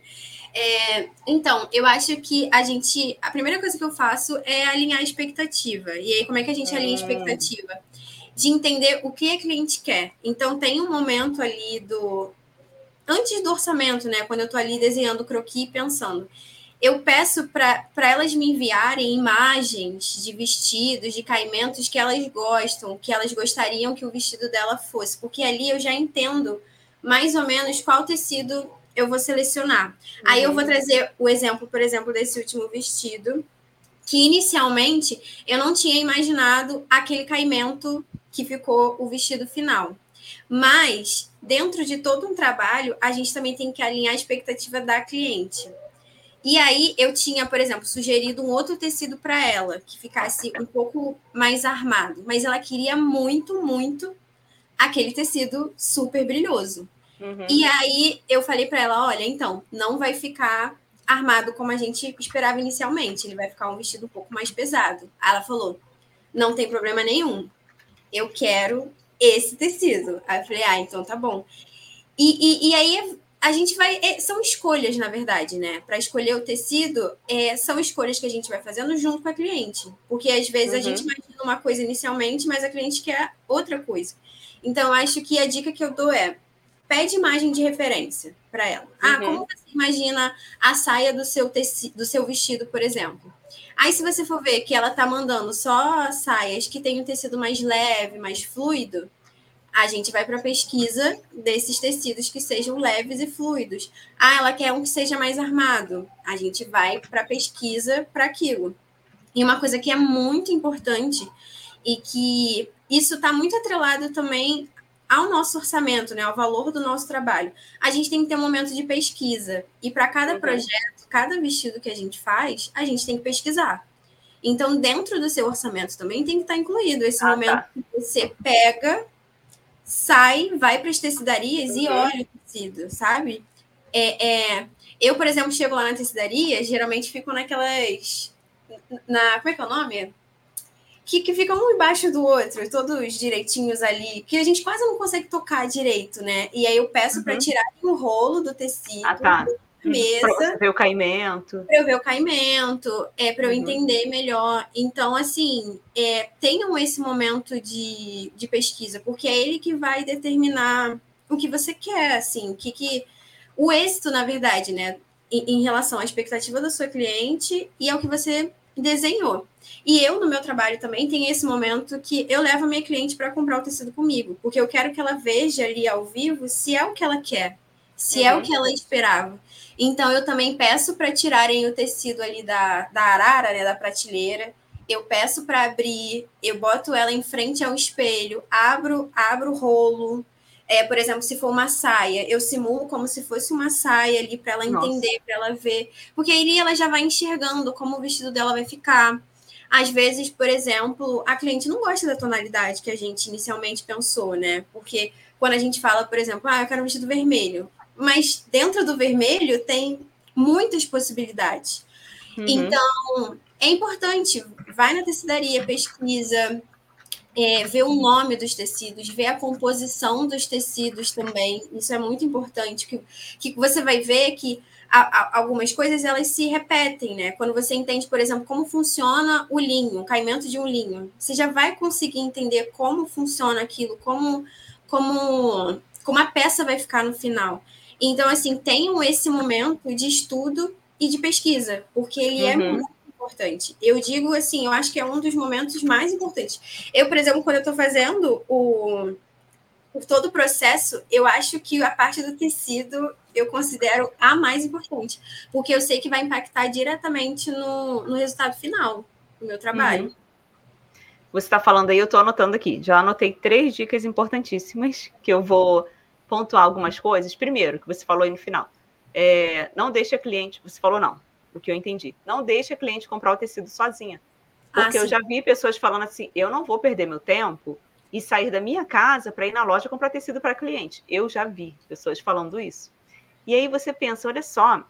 É, então, eu acho que a gente. A primeira coisa que eu faço é alinhar a expectativa. E aí, como é que a gente alinha a hum. expectativa? De entender o que a cliente quer. Então, tem um momento ali do. Antes do orçamento, né? Quando eu estou ali desenhando o croquis e pensando. Eu peço para elas me enviarem imagens de vestidos, de caimentos que elas gostam, que elas gostariam que o vestido dela fosse, porque ali eu já entendo mais ou menos qual tecido eu vou selecionar. Uhum. Aí eu vou uhum. trazer o exemplo, por exemplo, desse último vestido, que inicialmente eu não tinha imaginado aquele caimento que ficou o vestido final. Mas, dentro de todo um trabalho, a gente também tem que alinhar a expectativa da cliente. E aí, eu tinha, por exemplo, sugerido um outro tecido para ela, que ficasse um pouco mais armado. Mas ela queria muito, muito aquele tecido super brilhoso. Uhum. E aí eu falei para ela: olha, então, não vai ficar armado como a gente esperava inicialmente, ele vai ficar um vestido um pouco mais pesado. Aí ela falou: não tem problema nenhum, eu quero esse tecido. Aí eu falei: ah, então tá bom. E, e, e aí a gente vai. É, são escolhas, na verdade, né? Para escolher o tecido, é, são escolhas que a gente vai fazendo junto com a cliente. Porque às vezes uhum. a gente imagina uma coisa inicialmente, mas a cliente quer outra coisa. Então, acho que a dica que eu dou é pede imagem de referência para ela. Ah, uhum. Como você imagina a saia do seu, tecido, do seu vestido, por exemplo? Aí, se você for ver que ela tá mandando só saias que têm um tecido mais leve, mais fluido, a gente vai para pesquisa desses tecidos que sejam leves e fluidos. Ah, ela quer um que seja mais armado. A gente vai para pesquisa para aquilo. E uma coisa que é muito importante e que isso está muito atrelado também ao nosso orçamento, né, ao valor do nosso trabalho. A gente tem que ter um momento de pesquisa. E para cada uhum. projeto, cada vestido que a gente faz, a gente tem que pesquisar. Então, dentro do seu orçamento também tem que estar incluído esse ah, momento tá. que você pega, sai, vai para as tecidarias uhum. e olha o tecido, sabe? É, é, eu, por exemplo, chego lá na tecidaria, geralmente fico naquelas. Na, como é que é o nome? Que, que ficam um embaixo do outro, todos direitinhos ali, que a gente quase não consegue tocar direito, né? E aí eu peço uhum. para tirar um rolo do tecido. Ah, tá. Mesa, para ver o caimento. Para eu ver o caimento, é para eu uhum. entender melhor. Então, assim, é, tenham esse momento de, de pesquisa, porque é ele que vai determinar o que você quer, assim, o que, que o êxito, na verdade, né, em, em relação à expectativa da sua cliente e ao que você desenhou. E eu, no meu trabalho também, tenho esse momento que eu levo a minha cliente para comprar o tecido comigo, porque eu quero que ela veja ali ao vivo se é o que ela quer, se uhum. é o que ela esperava. Então, eu também peço para tirarem o tecido ali da, da arara, né, da prateleira. Eu peço para abrir, eu boto ela em frente ao espelho, abro, abro o rolo, é, por exemplo, se for uma saia, eu simulo como se fosse uma saia ali para ela entender, para ela ver. Porque aí ela já vai enxergando como o vestido dela vai ficar. Às vezes, por exemplo, a cliente não gosta da tonalidade que a gente inicialmente pensou, né? Porque quando a gente fala, por exemplo, ah, eu quero um vestido vermelho. Mas dentro do vermelho tem muitas possibilidades. Uhum. Então, é importante. Vai na tecidaria, pesquisa, é, ver o nome dos tecidos, ver a composição dos tecidos também. Isso é muito importante. Que, que você vai ver que a, a, algumas coisas elas se repetem, né? Quando você entende, por exemplo, como funciona o linho, o caimento de um linho, você já vai conseguir entender como funciona aquilo, como, como, como a peça vai ficar no final. Então, assim, tenham esse momento de estudo e de pesquisa, porque ele é uhum. é muito importante. Eu digo assim, eu acho que é um dos momentos mais importantes. Eu, por exemplo, quando eu estou fazendo o, o todo o processo, eu acho que a parte do tecido eu considero a mais importante, porque eu sei que vai impactar diretamente no, no resultado final do meu trabalho. Uhum. Você está falando aí, eu estou anotando aqui. Já anotei três dicas importantíssimas que eu vou pontuar algumas coisas. Primeiro, que você falou aí no final. É, não deixe a cliente, você falou não, o que eu entendi. Não deixe a cliente comprar o tecido sozinha. Porque ah, eu já vi pessoas falando assim: eu não vou perder meu tempo e sair da minha casa para ir na loja comprar tecido para cliente. Eu já vi pessoas falando isso. E aí você pensa, olha só,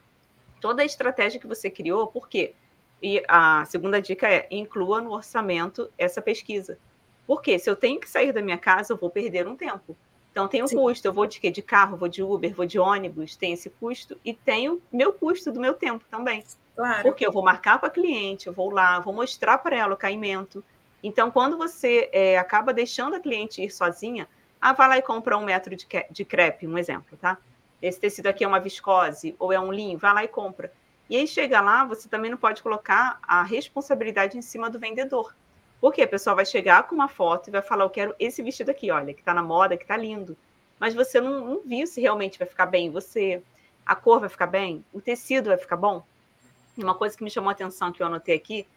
toda a estratégia que você criou, por quê? E a segunda dica é inclua no orçamento essa pesquisa. Porque se eu tenho que sair da minha casa, eu vou perder um tempo. Então tem um Sim. custo, eu vou de quê? De carro, vou de Uber, vou de ônibus, tem esse custo e tenho meu custo do meu tempo também. Claro. Porque eu vou marcar para a cliente, eu vou lá, vou mostrar para ela o caimento. Então, quando você é, acaba deixando a cliente ir sozinha, ah, vai lá e compra um metro de, de crepe, um exemplo, tá? esse tecido aqui é uma viscose ou é um linho, vai lá e compra. E aí chega lá, você também não pode colocar a responsabilidade em cima do vendedor. Porque a pessoa vai chegar com uma foto e vai falar: Eu quero esse vestido aqui, olha, que está na moda, que está lindo. Mas você não, não, viu se realmente vai ficar bem você, a cor vai ficar bem, o tecido vai ficar bom. Uma coisa que me chamou a atenção que eu anotei aqui,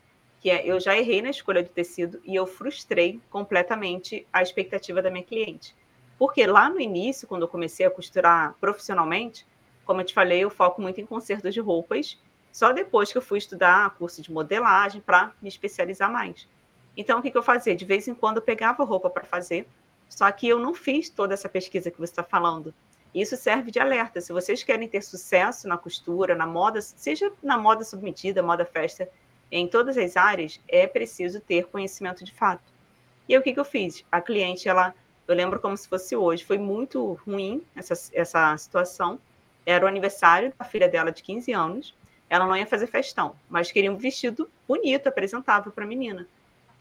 que é eu já errei na escolha de tecido e eu frustrei completamente a expectativa da minha cliente. Porque lá no início, quando eu comecei a costurar profissionalmente, como eu te falei, eu foco muito em consertos de roupas. Só depois que eu fui estudar curso de modelagem para me especializar mais. Então, o que, que eu fazia? De vez em quando eu pegava roupa para fazer, só que eu não fiz toda essa pesquisa que você está falando. Isso serve de alerta. Se vocês querem ter sucesso na costura, na moda, seja na moda submetida, moda festa, em todas as áreas, é preciso ter conhecimento de fato. E aí, o que, que eu fiz? A cliente, ela eu lembro como se fosse hoje. Foi muito ruim essa, essa situação. Era o aniversário da filha dela de 15 anos. Ela não ia fazer festão, mas queria um vestido bonito, apresentável para a menina.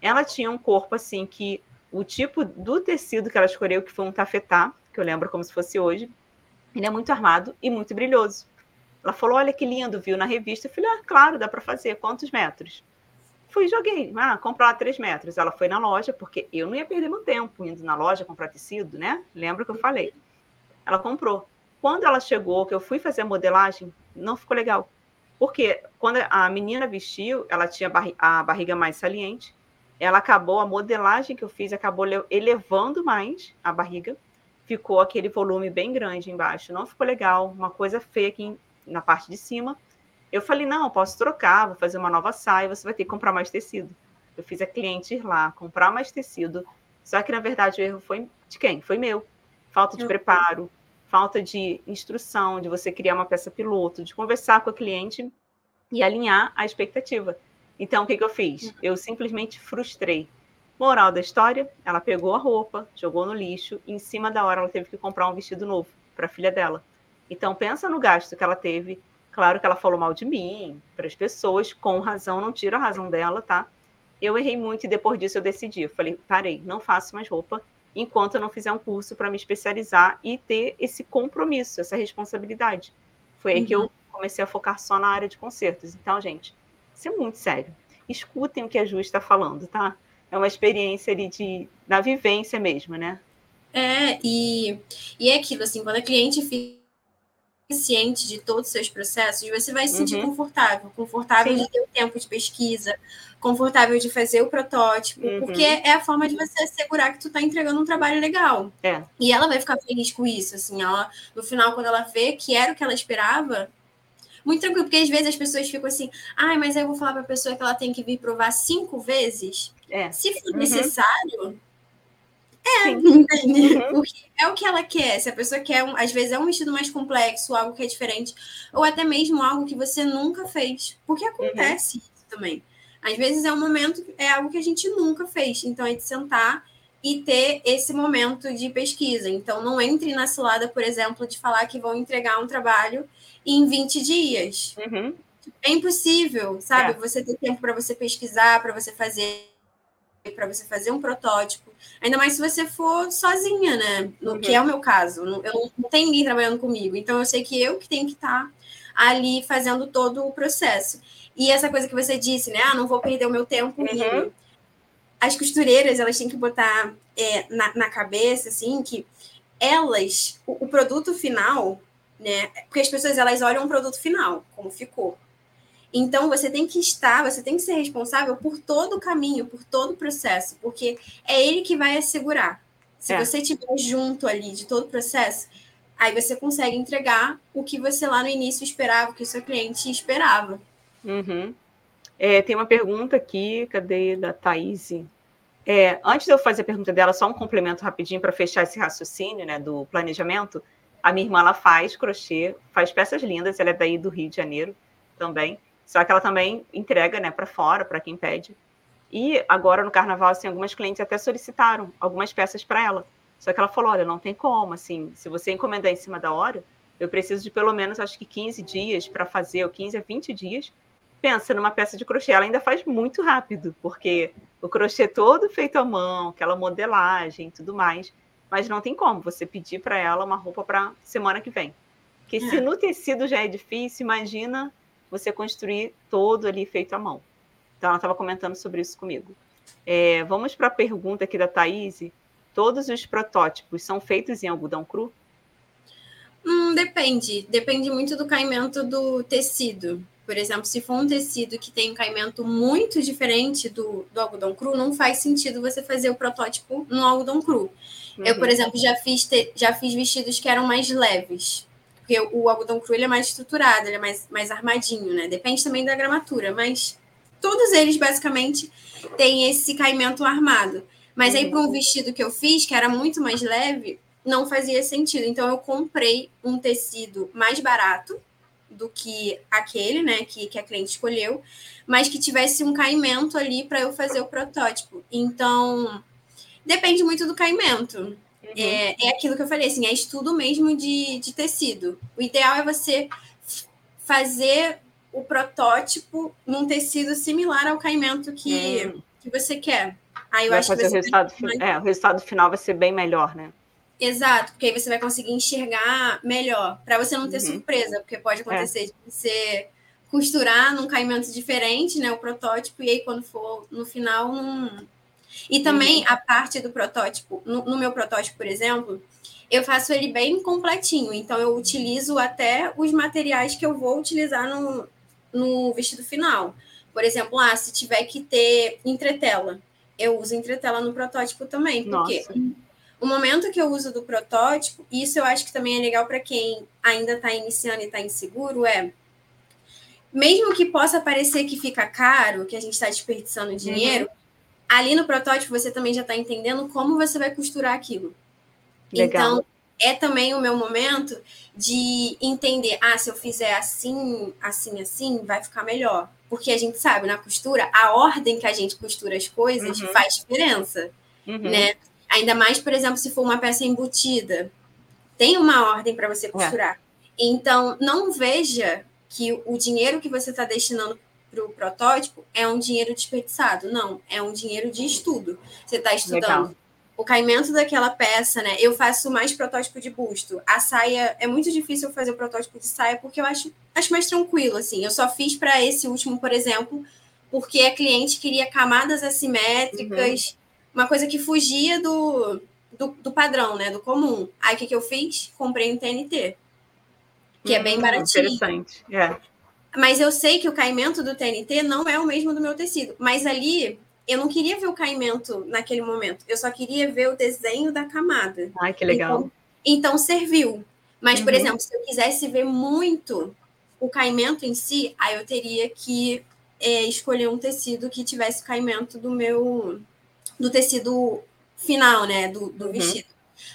Ela tinha um corpo assim que o tipo do tecido que ela escolheu, que foi um tafetá, que eu lembro como se fosse hoje, ele é muito armado e muito brilhoso. Ela falou: Olha que lindo, viu na revista. Eu falei: Ah, claro, dá para fazer. Quantos metros? Fui joguei. Ah, comprar lá 3 metros. Ela foi na loja, porque eu não ia perder meu tempo indo na loja comprar tecido, né? Lembra que eu falei? Ela comprou. Quando ela chegou, que eu fui fazer a modelagem, não ficou legal. Porque quando a menina vestiu, ela tinha a barriga mais saliente. Ela acabou, a modelagem que eu fiz acabou elevando mais a barriga. Ficou aquele volume bem grande embaixo. Não ficou legal. Uma coisa feia aqui na parte de cima eu falei, não, posso trocar, vou fazer uma nova saia, você vai ter que comprar mais tecido. Eu fiz a cliente ir lá, comprar mais tecido. Só que, na verdade, o erro foi de quem? Foi meu. Falta de preparo, falta de instrução, de você criar uma peça piloto, de conversar com a cliente e alinhar a expectativa. Então, o que, que eu fiz? Uhum. Eu simplesmente frustrei. Moral da história, ela pegou a roupa, jogou no lixo e em cima da hora ela teve que comprar um vestido novo para a filha dela. Então, pensa no gasto que ela teve Claro que ela falou mal de mim, para as pessoas, com razão, não tira a razão dela, tá? Eu errei muito e depois disso eu decidi. Eu falei, parei, não faço mais roupa enquanto eu não fizer um curso para me especializar e ter esse compromisso, essa responsabilidade. Foi aí uhum. que eu uhum. comecei a focar só na área de concertos. Então, gente, isso é muito sério. Escutem o que a Ju está falando, tá? É uma experiência ali de, na vivência mesmo, né? É, e, e é aquilo, assim, quando a cliente fica ciente de todos os seus processos, você vai se sentir uhum. confortável, confortável Sim. de ter o tempo de pesquisa, confortável de fazer o protótipo, uhum. porque é a forma de você assegurar que tu está entregando um trabalho legal. É. E ela vai ficar feliz com isso, assim, ela, no final, quando ela vê que era o que ela esperava, muito tranquilo, porque às vezes as pessoas ficam assim, ai, mas aí eu vou falar para a pessoa que ela tem que vir provar cinco vezes. É. Se for uhum. necessário, é? [LAUGHS] Uhum. É o que ela quer. Se a pessoa quer, um, às vezes, é um vestido mais complexo, algo que é diferente, ou até mesmo algo que você nunca fez. Porque acontece uhum. isso também. Às vezes é um momento, é algo que a gente nunca fez. Então, é de sentar e ter esse momento de pesquisa. Então, não entre na cilada, por exemplo, de falar que vão entregar um trabalho em 20 dias. Uhum. É impossível, sabe? É. Você ter tempo para você pesquisar, para você fazer para você fazer um protótipo. Ainda mais se você for sozinha, né? No, uhum. Que é o meu caso. Eu não, tenho ninguém trabalhando comigo. Então eu sei que eu que tenho que estar tá ali fazendo todo o processo. E essa coisa que você disse, né? Ah, não vou perder o meu tempo uhum. As costureiras, elas têm que botar é, na, na, cabeça, assim, que elas, o, o produto final, né? Porque as pessoas, elas olham o produto final, como ficou. Então, você tem que estar, você tem que ser responsável por todo o caminho, por todo o processo, porque é ele que vai assegurar. Se é. você estiver junto ali de todo o processo, aí você consegue entregar o que você lá no início esperava, o que o seu cliente esperava. Uhum. É, tem uma pergunta aqui, cadê da Thaís? É, antes de eu fazer a pergunta dela, só um complemento rapidinho para fechar esse raciocínio né, do planejamento. A minha irmã ela faz crochê, faz peças lindas, ela é daí do Rio de Janeiro também. Só que ela também entrega, né, para fora, para quem pede. E agora no carnaval, assim, algumas clientes até solicitaram algumas peças para ela. Só que ela falou: olha, não tem como, assim, se você encomendar em cima da hora, eu preciso de pelo menos, acho que 15 dias para fazer, ou 15 a 20 dias. Pensa numa peça de crochê, ela ainda faz muito rápido, porque o crochê todo feito à mão, aquela modelagem e tudo mais. Mas não tem como você pedir para ela uma roupa para semana que vem. Porque é. se no tecido já é difícil, imagina você construir todo ali feito à mão. Então, ela estava comentando sobre isso comigo. É, vamos para a pergunta aqui da Thaís. Todos os protótipos são feitos em algodão cru? Hum, depende. Depende muito do caimento do tecido. Por exemplo, se for um tecido que tem um caimento muito diferente do, do algodão cru, não faz sentido você fazer o protótipo no algodão cru. Uhum. Eu, por uhum. exemplo, já fiz, te, já fiz vestidos que eram mais leves porque o algodão cru ele é mais estruturado, ele é mais, mais armadinho, né? Depende também da gramatura, mas todos eles basicamente têm esse caimento armado. Mas aí, para um vestido que eu fiz, que era muito mais leve, não fazia sentido. Então, eu comprei um tecido mais barato do que aquele, né, que, que a cliente escolheu, mas que tivesse um caimento ali para eu fazer o protótipo. Então, depende muito do caimento. Uhum. É, é aquilo que eu falei, assim, é estudo mesmo de, de tecido. O ideal é você fazer o protótipo num tecido similar ao caimento que, uhum. que você quer. Aí eu vai acho que o resultado, mais... é, o resultado final vai ser bem melhor, né? Exato, porque aí você vai conseguir enxergar melhor, para você não ter uhum. surpresa, porque pode acontecer é. de você costurar num caimento diferente, né, o protótipo, e aí quando for no final não, e também uhum. a parte do protótipo, no, no, meu protótipo, por exemplo, eu faço ele bem completinho. Então, eu utilizo até os materiais que eu vou utilizar no, no vestido final. Por exemplo, ah, se tiver que ter entretela, eu uso entretela no protótipo também. Porque Nossa. O momento que eu uso do protótipo, isso eu acho que também é legal para quem ainda está iniciando e está inseguro, é mesmo que possa parecer que fica caro, que a gente está desperdiçando dinheiro, uhum ali no protótipo você também já está entendendo como você vai costurar aquilo. Legal. Então, é também o meu momento de entender, ah, se eu fizer assim, assim, assim, vai ficar melhor. Porque a gente sabe, na costura, a ordem que a gente costura as coisas uhum. faz diferença, uhum. né? Ainda mais, por exemplo, se for uma peça embutida. Tem uma ordem para você é. costurar. É. Então, não veja que o dinheiro que você está destinando para o protótipo é um dinheiro desperdiçado. Não, é um dinheiro de estudo. Você está estudando Legal. o caimento daquela peça, né? Eu faço mais protótipo de busto. A saia é muito difícil fazer o protótipo de saia porque eu acho, acho mais tranquilo, assim. Eu só fiz para esse último, por exemplo, porque a cliente queria camadas assimétricas, uhum. Uma coisa que fugia do, do, do, padrão, né? Do comum. Aí o que, que eu fiz? Comprei um TNT. Que é bem hum, baratinho. Interessante. É. Mas eu sei que o caimento do TNT não é o mesmo do meu tecido. Mas ali eu não queria ver o caimento naquele momento. Eu só queria ver o desenho da camada. Ai, que legal. Então, então serviu. Mas, uhum. por exemplo, se eu quisesse ver muito o caimento em si, aí eu teria que é, escolher um tecido que tivesse o caimento do meu do tecido final, né, do, do uhum. vestido.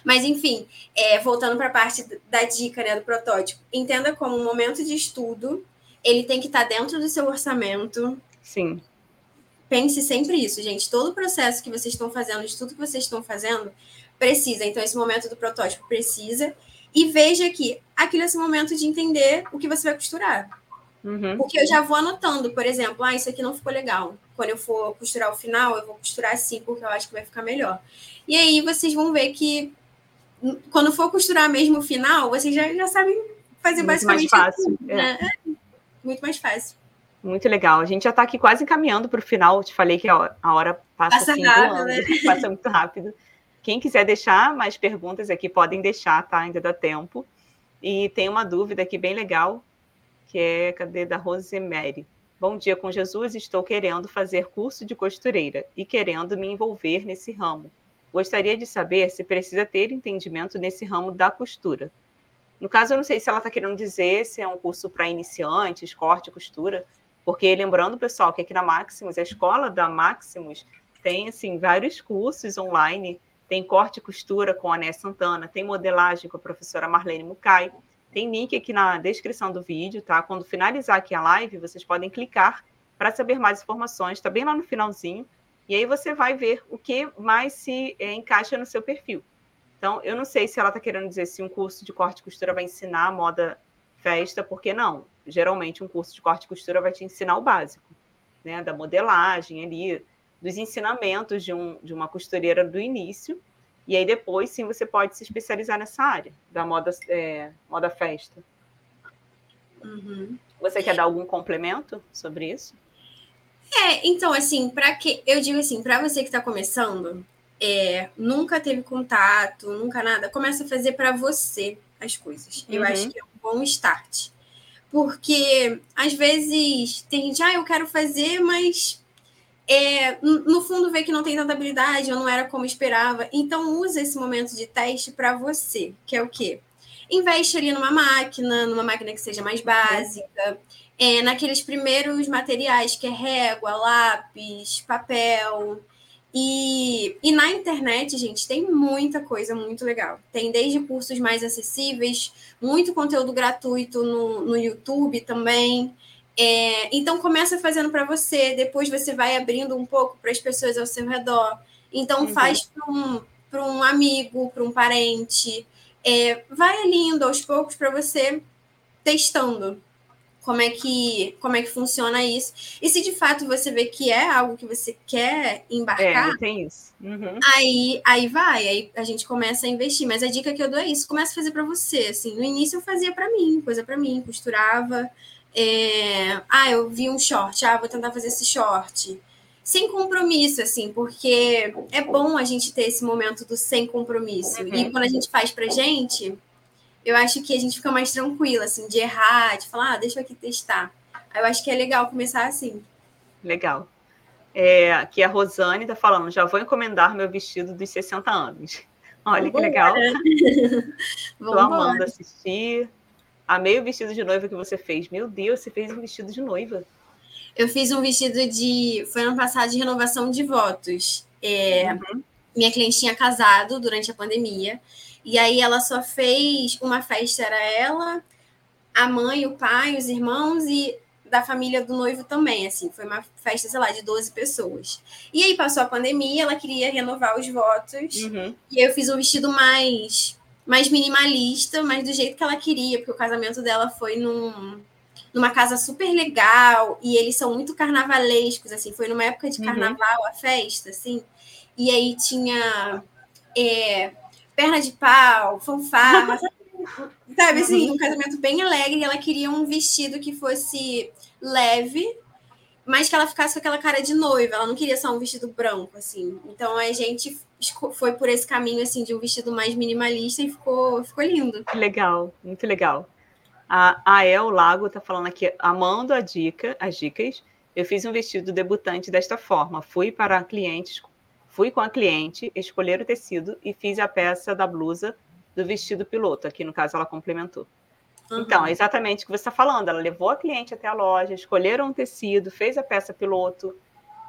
Mas enfim, é, voltando para a parte da dica, né, do protótipo, entenda como um momento de estudo ele tem que estar dentro do seu orçamento. Sim. pense sempre isso, gente. Todo o processo que vocês estão fazendo, de tudo que vocês estão fazendo, precisa. Então, esse momento do protótipo precisa. E veja que aquilo é esse momento de entender o que você vai costurar. Uhum. Porque eu já vou anotando, por exemplo, ah, isso aqui não ficou legal. Quando eu for costurar o final, eu vou costurar assim, porque eu acho que vai ficar melhor. E aí vocês vão ver que quando for costurar mesmo o final, vocês já, já sabem fazer Muito basicamente. Mais fácil. Tudo, é. né? é. Muito mais fácil. Muito legal. A gente já está aqui quase caminhando para o final. Eu te falei que a hora passa, passa rápido, né? [LAUGHS] passa muito rápido. Quem quiser deixar mais perguntas aqui, podem deixar, tá? Ainda dá tempo. E tem uma dúvida aqui bem legal, que é, cadê, da Rosemary. Bom dia com Jesus, estou querendo fazer curso de costureira e querendo me envolver nesse ramo. Gostaria de saber se precisa ter entendimento nesse ramo da costura. No caso, eu não sei se ela está querendo dizer se é um curso para iniciantes, corte costura, porque lembrando, pessoal, que aqui na Maximus, a escola da Maximus tem assim vários cursos online tem corte e costura com a Né Santana, tem modelagem com a professora Marlene Mucay. Tem link aqui na descrição do vídeo, tá? Quando finalizar aqui a live, vocês podem clicar para saber mais informações, está bem lá no finalzinho. E aí você vai ver o que mais se é, encaixa no seu perfil. Então, eu não sei se ela está querendo dizer se um curso de corte e costura vai ensinar moda festa, porque não. Geralmente, um curso de corte e costura vai te ensinar o básico, né? Da modelagem ali, dos ensinamentos de, um, de uma costureira do início, e aí depois sim você pode se especializar nessa área da moda, é, moda festa. Uhum. Você quer dar algum complemento sobre isso? É, então, assim, para que eu digo assim, para você que está começando, é, nunca teve contato, nunca nada, começa a fazer para você as coisas. Eu uhum. acho que é um bom start. Porque às vezes tem gente, ah, eu quero fazer, mas é, no fundo vê que não tem tanta habilidade ou não era como esperava. Então usa esse momento de teste para você, que é o quê? Investe ali numa máquina, numa máquina que seja mais básica, é, naqueles primeiros materiais que é régua, lápis, papel. E, e na internet, gente, tem muita coisa muito legal. Tem desde cursos mais acessíveis, muito conteúdo gratuito no, no YouTube também. É, então começa fazendo para você, depois você vai abrindo um pouco para as pessoas ao seu redor. Então uhum. faz para um, um amigo, para um parente. É, vai ali indo aos poucos para você testando como é que como é que funciona isso. E se de fato você vê que é algo que você quer embarcar, é, tem isso. Uhum. Aí, aí vai, aí a gente começa a investir. Mas a dica que eu dou é isso: começa a fazer para você. Assim, no início eu fazia para mim, coisa para mim, costurava. É, ah, eu vi um short, ah, vou tentar fazer esse short. Sem compromisso, assim, porque é bom a gente ter esse momento do sem compromisso. Uhum. E quando a gente faz pra gente, eu acho que a gente fica mais tranquila, assim, de errar, de falar, ah, deixa eu aqui testar. Eu acho que é legal começar assim. Legal. É, aqui a Rosane está falando, já vou encomendar meu vestido dos 60 anos. Olha que legal. [LAUGHS] Estou amando assistir. Amei o vestido de noiva que você fez. Meu Deus, você fez um vestido de noiva. Eu fiz um vestido de. Foi ano passado de renovação de votos. É, uhum. Minha cliente tinha casado durante a pandemia. E aí ela só fez uma festa, era ela, a mãe, o pai, os irmãos e da família do noivo também, assim, foi uma festa, sei lá, de 12 pessoas. E aí passou a pandemia, ela queria renovar os votos, uhum. e aí eu fiz um vestido mais mais minimalista, mas do jeito que ela queria, porque o casamento dela foi num, numa casa super legal e eles são muito carnavalescos, assim, foi numa época de uhum. carnaval uhum. a festa, assim, e aí tinha é, perna de pau, fanfarra, [LAUGHS] sabe, assim, um casamento bem alegre, e ela queria um vestido que fosse leve, mas que ela ficasse com aquela cara de noiva, ela não queria só um vestido branco, assim, então a gente foi por esse caminho assim de um vestido mais minimalista e ficou, ficou lindo. Legal, muito legal. A, a El Lago está falando aqui, amando a dica, as dicas. Eu fiz um vestido debutante desta forma. Fui para clientes, fui com a cliente, escolher o tecido e fiz a peça da blusa do vestido piloto. Aqui, no caso, ela complementou. Uhum. Então, é exatamente o que você está falando. Ela levou a cliente até a loja, escolheram um tecido, fez a peça piloto.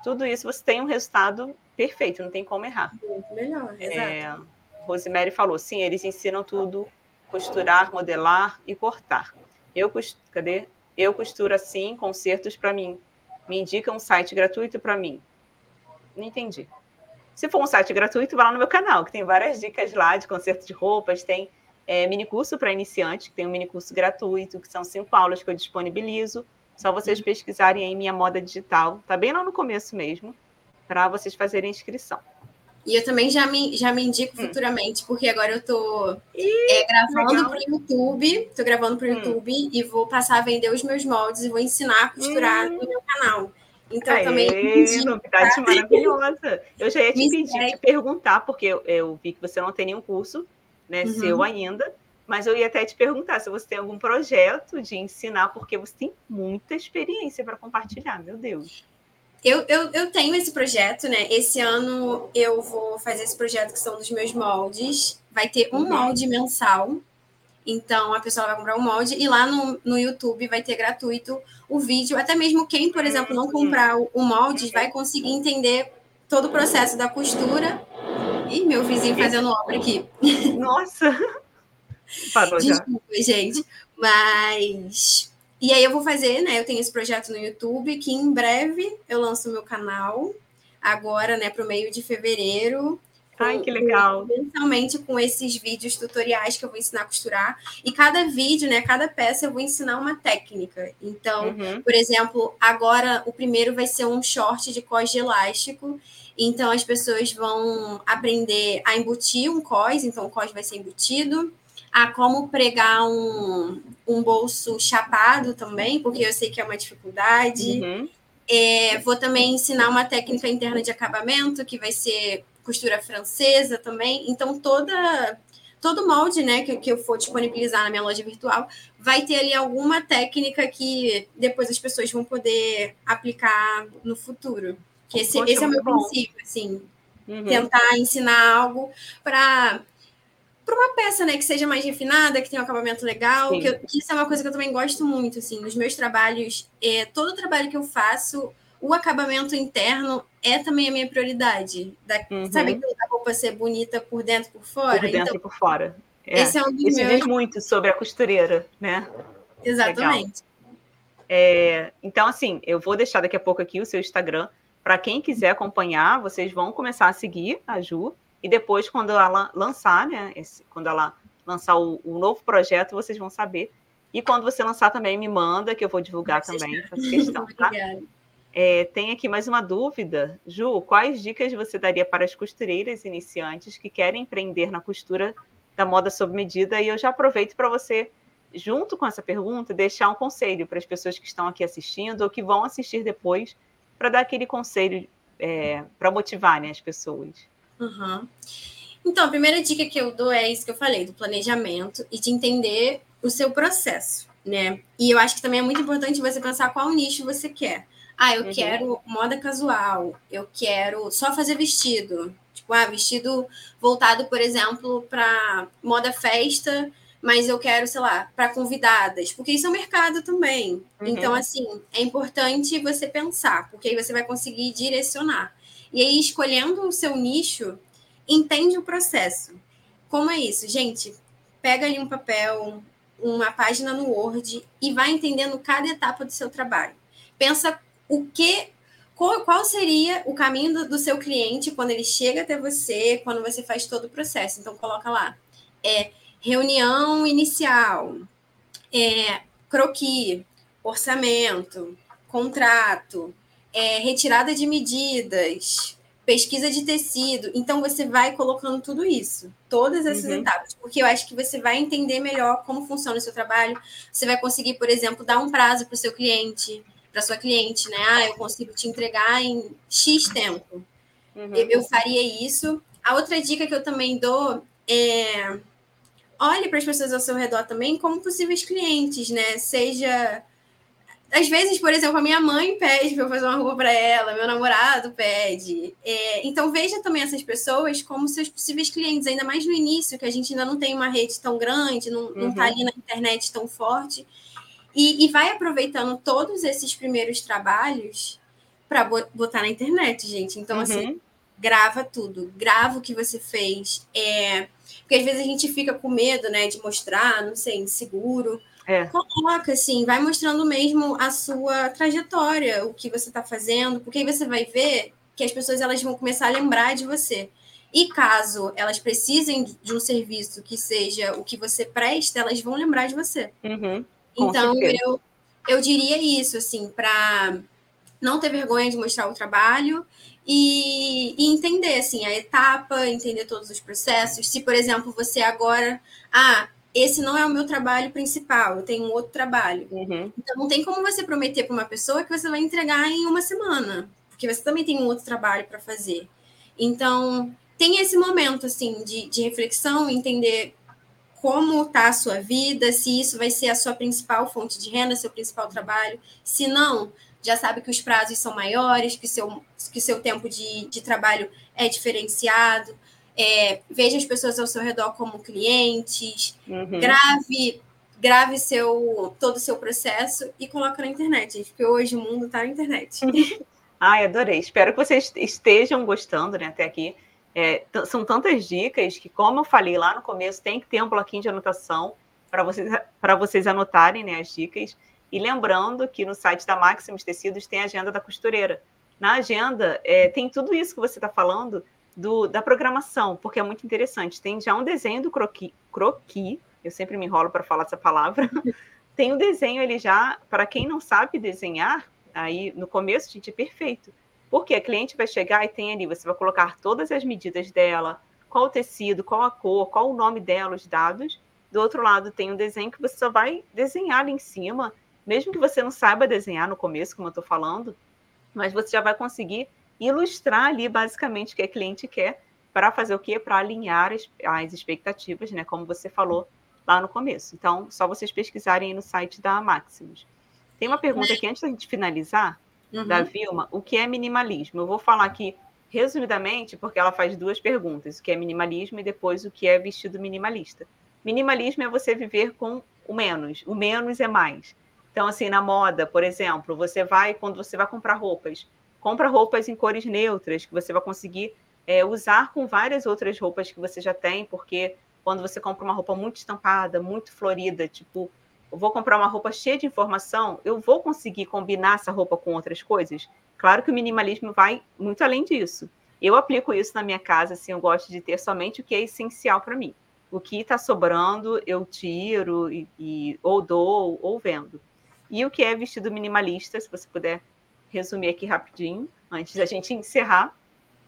Tudo isso você tem um resultado perfeito, não tem como errar. Muito melhor. É, Rosemary falou, sim, eles ensinam tudo, costurar, modelar e cortar. Eu, cadê? Eu costuro assim, concertos para mim. Me indica um site gratuito para mim. Não entendi. Se for um site gratuito, vai lá no meu canal, que tem várias dicas lá de conserto de roupas, tem é, mini curso para iniciantes, que tem um mini curso gratuito, que são cinco aulas que eu disponibilizo. Só vocês uhum. pesquisarem aí minha moda digital, tá bem lá no começo mesmo, para vocês fazerem a inscrição. E eu também já me, já me indico hum. futuramente, porque agora eu tô é, gravando para o YouTube, tô gravando para o hum. YouTube e vou passar a vender os meus moldes e vou ensinar a costurar hum. no meu canal. Então, Aê, também. Indico, novidade tá? maravilhosa. Eu já ia te [LAUGHS] pedir, segue. te perguntar, porque eu, eu, vi que você não tem nenhum curso né, uhum. seu ainda, mas eu ia até te perguntar se você tem algum projeto de ensinar, porque você tem muita experiência para compartilhar, meu Deus. Eu, eu, eu tenho esse projeto, né? Esse ano eu vou fazer esse projeto que são dos meus moldes. Vai ter um uhum. molde mensal. Então a pessoa vai comprar um molde e lá no, no YouTube vai ter gratuito o vídeo. Até mesmo quem, por exemplo, não comprar o, o molde vai conseguir entender todo o processo da costura. Ih, meu vizinho fazendo obra aqui. [LAUGHS] Nossa! Parou Desculpa, já. gente. Mas e aí eu vou fazer, né? Eu tenho esse projeto no YouTube que em breve eu lanço o meu canal. Agora, né, para o meio de fevereiro. Ai, que legal. Mensalmente com esses vídeos tutoriais que eu vou ensinar a costurar. E cada vídeo, né, cada peça eu vou ensinar uma técnica. Então, uhum. por exemplo, agora o primeiro vai ser um short de cós de elástico. Então, as pessoas vão aprender a embutir um cós. Então, o cós vai ser embutido a como pregar um, um bolso chapado também, porque eu sei que é uma dificuldade. Uhum. É, vou também ensinar uma técnica interna de acabamento, que vai ser costura francesa também. Então, toda todo molde né, que, que eu for disponibilizar na minha loja virtual vai ter ali alguma técnica que depois as pessoas vão poder aplicar no futuro. Que esse, Poxa, esse é o meu bom. princípio, assim. Uhum. Tentar ensinar algo para para uma peça, né, que seja mais refinada, que tenha um acabamento legal, que, eu, que, isso é uma coisa que eu também gosto muito, assim, nos meus trabalhos, é, todo o trabalho que eu faço, o acabamento interno é também a minha prioridade. Da, uhum. Sabe a roupa ser bonita por dentro e por fora? Por dentro e então, por fora. É. Esse é um dos Isso meus... diz muito sobre a costureira, né? Exatamente. É, então, assim, eu vou deixar daqui a pouco aqui o seu Instagram. Para quem quiser acompanhar, vocês vão começar a seguir a Ju e depois, quando ela lançar, né? Esse, quando ela lançar o, o, novo projeto, vocês vão saber. E quando você lançar também, me manda, que eu vou divulgar também, faço questão, tá? É, tem aqui mais uma dúvida. Ju, quais dicas você daria para as costureiras iniciantes que querem empreender na costura da moda sob medida? E eu já aproveito para você, junto com essa pergunta, deixar um conselho para as pessoas que estão aqui assistindo ou que vão assistir depois, para dar aquele conselho é, para motivar né, as pessoas. Uhum. Então, a primeira dica que eu dou é isso que eu falei, do planejamento e de entender o seu processo, né? E eu acho que também é muito importante você pensar qual nicho você quer. Ah, eu uhum. quero moda casual, eu quero só fazer vestido. Tipo, ah, vestido voltado, por exemplo, para moda festa, mas eu quero, sei lá, para convidadas, porque isso é um mercado também. Uhum. Então, assim, é importante você pensar, porque aí você vai conseguir direcionar. E aí, escolhendo o seu nicho, entende o processo. Como é isso? Gente, pega ali um papel, uma página no Word e vai entendendo cada etapa do seu trabalho. Pensa o que qual, seria o caminho do, do, seu cliente quando ele chega até você, quando você faz todo o processo. Então, coloca lá. É, reunião inicial, é, croquis, orçamento, contrato, é, retirada de medidas, pesquisa de tecido. Então, você vai colocando tudo isso, todas essas uhum. etapas, porque eu acho que você vai entender melhor como funciona o seu trabalho. Você vai conseguir, por exemplo, dar um prazo para o seu cliente, para sua cliente, né? Ah, eu consigo te entregar em X tempo. Uhum. Eu, eu faria isso. A outra dica que eu também dou é olhe para as pessoas ao seu redor também como possíveis clientes, né? Seja às vezes, por exemplo, a minha mãe pede para eu fazer uma roupa para ela, meu namorado pede. É, então, veja também essas pessoas como seus possíveis clientes, ainda mais no início, que a gente ainda não tem uma rede tão grande, não está uhum. ali na internet tão forte. E, e, vai aproveitando todos esses primeiros trabalhos para botar na internet, gente. Então, assim, uhum. assim, grava tudo, grava o que você fez. É, porque às vezes a gente fica com medo, né, de mostrar, não sei, inseguro. É. Coloca, assim, vai mostrando mesmo a sua trajetória, o que você está fazendo, porque aí você vai ver que as pessoas elas vão começar a lembrar de você. E caso elas precisem de um serviço que seja o que você presta, elas vão lembrar de você. Uhum, então, eu, eu diria isso, assim, para não ter vergonha de mostrar o trabalho e, e, entender, assim, a etapa, entender todos os processos. Se, por exemplo, você agora... Ah, esse não é o meu trabalho principal, eu tenho um outro trabalho. Uhum. Então, não tem como você prometer para uma pessoa que você vai entregar em uma semana, porque você também tem um outro trabalho para fazer. Então, tem esse momento, assim, de, de reflexão, entender como está a sua vida, se isso vai ser a sua principal fonte de renda, seu principal trabalho. Se não, já sabe que os prazos são maiores, que seu, que seu tempo de, de trabalho é diferenciado é, veja as pessoas ao seu redor como clientes, uhum. grave grave seu todo o seu processo e coloque na internet, porque hoje o mundo está na internet. [LAUGHS] Ai, adorei. Espero que vocês estejam gostando, né, até aqui. É, são tantas dicas que, como eu falei lá no começo, tem que ter um bloquinho de anotação para vocês, vocês anotarem né, as dicas. E lembrando que no site da Maximus Tecidos tem a agenda da costureira. Na agenda é, tem tudo isso que você está falando, do, da programação, porque é muito interessante. Tem já um desenho do croqui, croqui eu sempre me enrolo para falar essa palavra. [LAUGHS] Tem um desenho ele já, para quem não sabe desenhar, aí no começo, gente, é perfeito. Porque a cliente vai chegar e tem ali, você vai colocar todas as medidas dela, qual o tecido, qual a cor, qual o nome dela, os dados. Do outro lado tem um desenho que você só vai desenhar ali em cima, mesmo que você não saiba desenhar no começo, como eu estou falando, mas você já vai conseguir ilustrar ali basicamente o que a cliente quer para fazer o quê? Para alinhar as, as, expectativas, né? Como você falou lá no começo. Então, só vocês pesquisarem aí no site da Maximus. Tem uma pergunta aqui antes da gente finalizar, uhum. da Vilma, o que é minimalismo? Eu vou falar aqui resumidamente, porque ela faz duas perguntas: o que é minimalismo e depois o que é vestido minimalista. Minimalismo é você viver com o menos, o menos é mais. Então, assim, na moda, por exemplo, você vai, quando você vai comprar roupas, compra roupas em cores neutras, que você vai conseguir é, usar com várias outras roupas que você já tem, porque quando você compra uma roupa muito estampada, muito florida, tipo, eu vou comprar uma roupa cheia de informação, eu vou conseguir combinar essa roupa com outras coisas? Claro que o minimalismo vai muito além disso. Eu aplico isso na minha casa, assim, eu gosto de ter somente o que é essencial para mim. O que está sobrando, eu tiro e, e, ou dou ou vendo. E o que é vestido minimalista, se você puder resumir aqui rapidinho, antes da gente encerrar.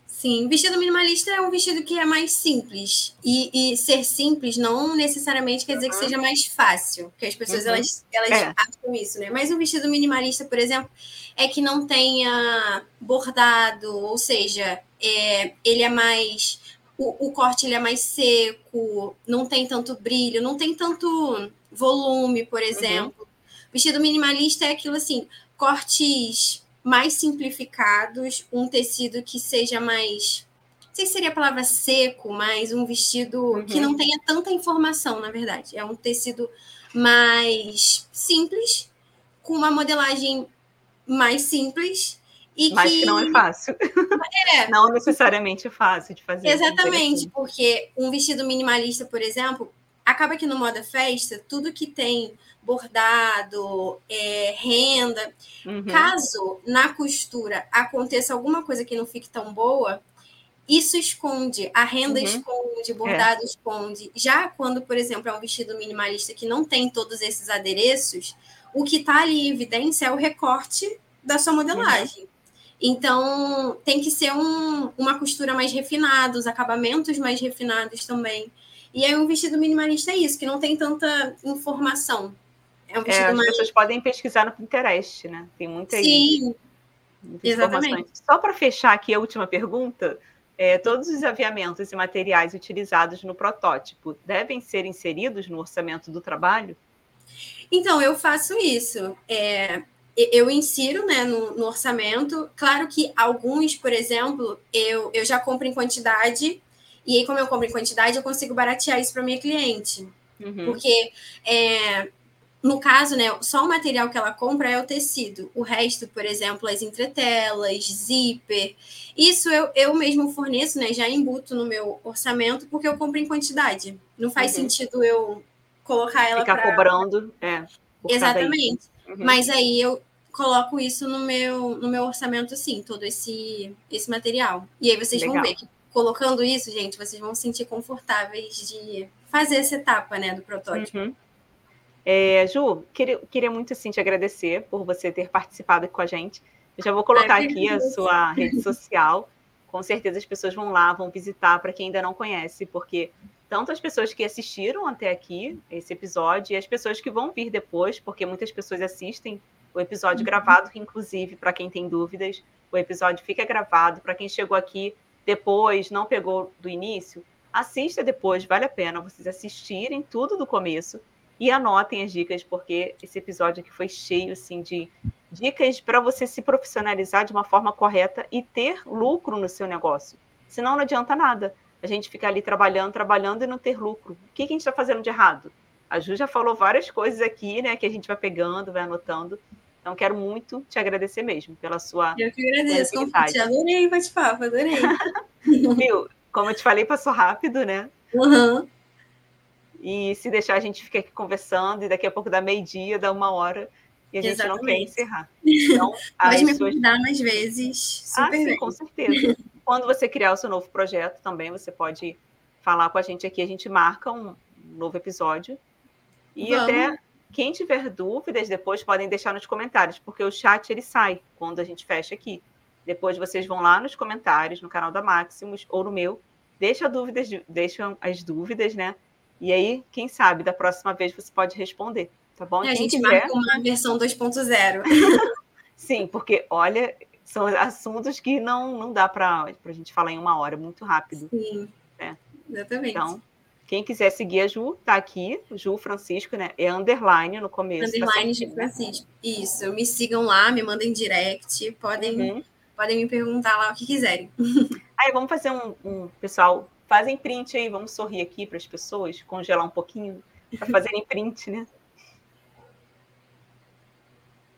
Sim, vestido minimalista é um vestido que é mais simples. E, e ser simples não necessariamente quer dizer que seja mais fácil, porque as pessoas uhum. elas, elas é. acham isso, né? Mas um vestido minimalista, por exemplo, é que não tenha bordado, ou seja, é, ele é mais. O, o corte ele é mais seco, não tem tanto brilho, não tem tanto volume, por uhum. exemplo. Vestido minimalista é aquilo assim, cortes mais simplificados, um tecido que seja mais. Não sei se seria a palavra seco, mas um vestido uhum. que não tenha tanta informação, na verdade. É um tecido mais simples, com uma modelagem mais simples. E mas que... que não é fácil. É. não necessariamente fácil de fazer. Exatamente, porque um vestido minimalista, por exemplo, acaba que no moda festa, tudo que tem bordado, é, renda. Uhum. Caso na costura aconteça alguma coisa que não fique tão boa, isso esconde, a renda uhum. esconde, bordado é. esconde. Já quando, por exemplo, é um vestido minimalista que não tem todos esses adereços, o que está ali em evidência é o recorte da sua modelagem. Uhum. Então, tem que ser um, uma costura mais refinada, os acabamentos mais refinados também. E aí, um vestido minimalista é isso, que não tem tanta informação. É um vestido é, as mais... pessoas podem pesquisar no Pinterest, né? Tem muita Sim, exatamente. Só para fechar aqui a última pergunta, é, todos os aviamentos e materiais utilizados no protótipo devem ser inseridos no orçamento do trabalho? Então, eu faço isso. É, eu insiro né, no, no, orçamento. Claro que alguns, por exemplo, eu, eu já compro em quantidade, e aí, como eu compro em quantidade, eu consigo baratear isso para minha cliente. Uhum. Porque é, no caso, né, só o material que ela compra é o tecido. O resto, por exemplo, as entretelas, zíper. Isso eu, eu mesmo forneço, né? Já embuto no meu orçamento, porque eu compro em quantidade. Não faz uhum. sentido eu colocar ela Ficar pra... cobrando, é. Exatamente. Uhum. Mas aí eu coloco isso no meu, no meu orçamento, sim, todo esse, esse material. E aí vocês Legal. vão ver que colocando isso, gente, vocês vão se sentir confortáveis de fazer essa etapa, né, do protótipo. Uhum. É, Ju, queria, queria muito assim te agradecer por você ter participado aqui com a gente. Eu já vou colocar Ai, aqui a sua rede social. Com certeza as pessoas vão lá, vão visitar para quem ainda não conhece, porque tanto as pessoas que assistiram até aqui esse episódio e as pessoas que vão vir depois, porque muitas pessoas assistem o episódio uhum. gravado, inclusive para quem tem dúvidas, o episódio fica gravado para quem chegou aqui depois, não pegou do início, assista depois, vale a pena vocês assistirem tudo do começo e anotem as dicas, porque esse episódio aqui foi cheio assim de dicas para você se profissionalizar de uma forma correta e ter lucro no seu negócio. Senão não adianta nada. A gente ficar ali trabalhando, trabalhando e não ter lucro. O que, que a gente está fazendo de errado? A Ju já falou várias coisas aqui, né, que a gente vai pegando, vai anotando. Então, quero muito te agradecer mesmo pela sua. Eu que agradeço, Confite. Adorei o bate-papo, adorei. [LAUGHS] Viu? Como eu te falei, passou rápido, né? Uhum. E se deixar, a gente fica aqui conversando, e daqui a pouco dá meio-dia, dá uma hora, e a gente Exatamente. não quer encerrar. Então, [LAUGHS] Pode me convidar mais vezes. Ah, super ah, sim, bem. com certeza. Quando você criar o seu novo projeto também, você pode falar com a gente aqui, a gente marca um novo episódio. E Vamos. até quem tiver dúvidas depois podem deixar nos comentários, porque o chat ele sai quando a gente fecha aqui. Depois vocês vão lá nos comentários, no canal da Maximus ou no meu, deixa dúvidas, deixam as dúvidas, né? E aí, quem sabe, da próxima vez você pode responder, tá bom? É, a gente quiser... marca uma versão 2.0. [LAUGHS] Sim, porque, olha, são assuntos que não, não dá para a gente falar em uma hora, muito rápido. Sim, né? exatamente. Então, quem quiser seguir a Ju, tá aqui, Ju Francisco, né? É underline no começo. Tá underline tá Ju Francisco. Isso, me sigam lá, me mandem direct, podem, uhum. podem me perguntar lá o que quiserem. [LAUGHS] Aí, vamos fazer um, um pessoal Fazem print aí, vamos sorrir aqui para as pessoas, congelar um pouquinho, para fazerem print, né?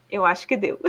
Eu acho que deu.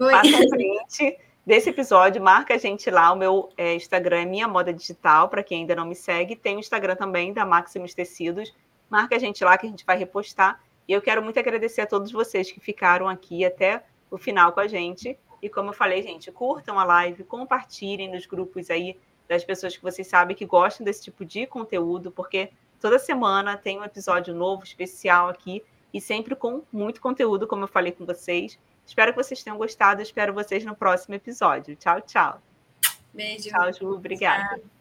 Oi. Faça um print [LAUGHS] desse episódio, marca a gente lá. O meu é, Instagram é Minha Moda Digital, para quem ainda não me segue. Tem o Instagram também da Maximus Tecidos. Marca a gente lá que a gente vai repostar. E eu quero muito agradecer a todos vocês que ficaram aqui até o final com a gente. E como eu falei, gente, curtam a live, compartilhem nos grupos aí das pessoas que vocês sabem que gostam desse tipo de conteúdo, porque toda semana tem um episódio novo, especial aqui, e sempre com muito conteúdo, como eu falei com vocês. Espero que vocês tenham gostado. Espero vocês no próximo episódio. Tchau, tchau. Beijo. Tchau, Ju. Obrigada. Tchau.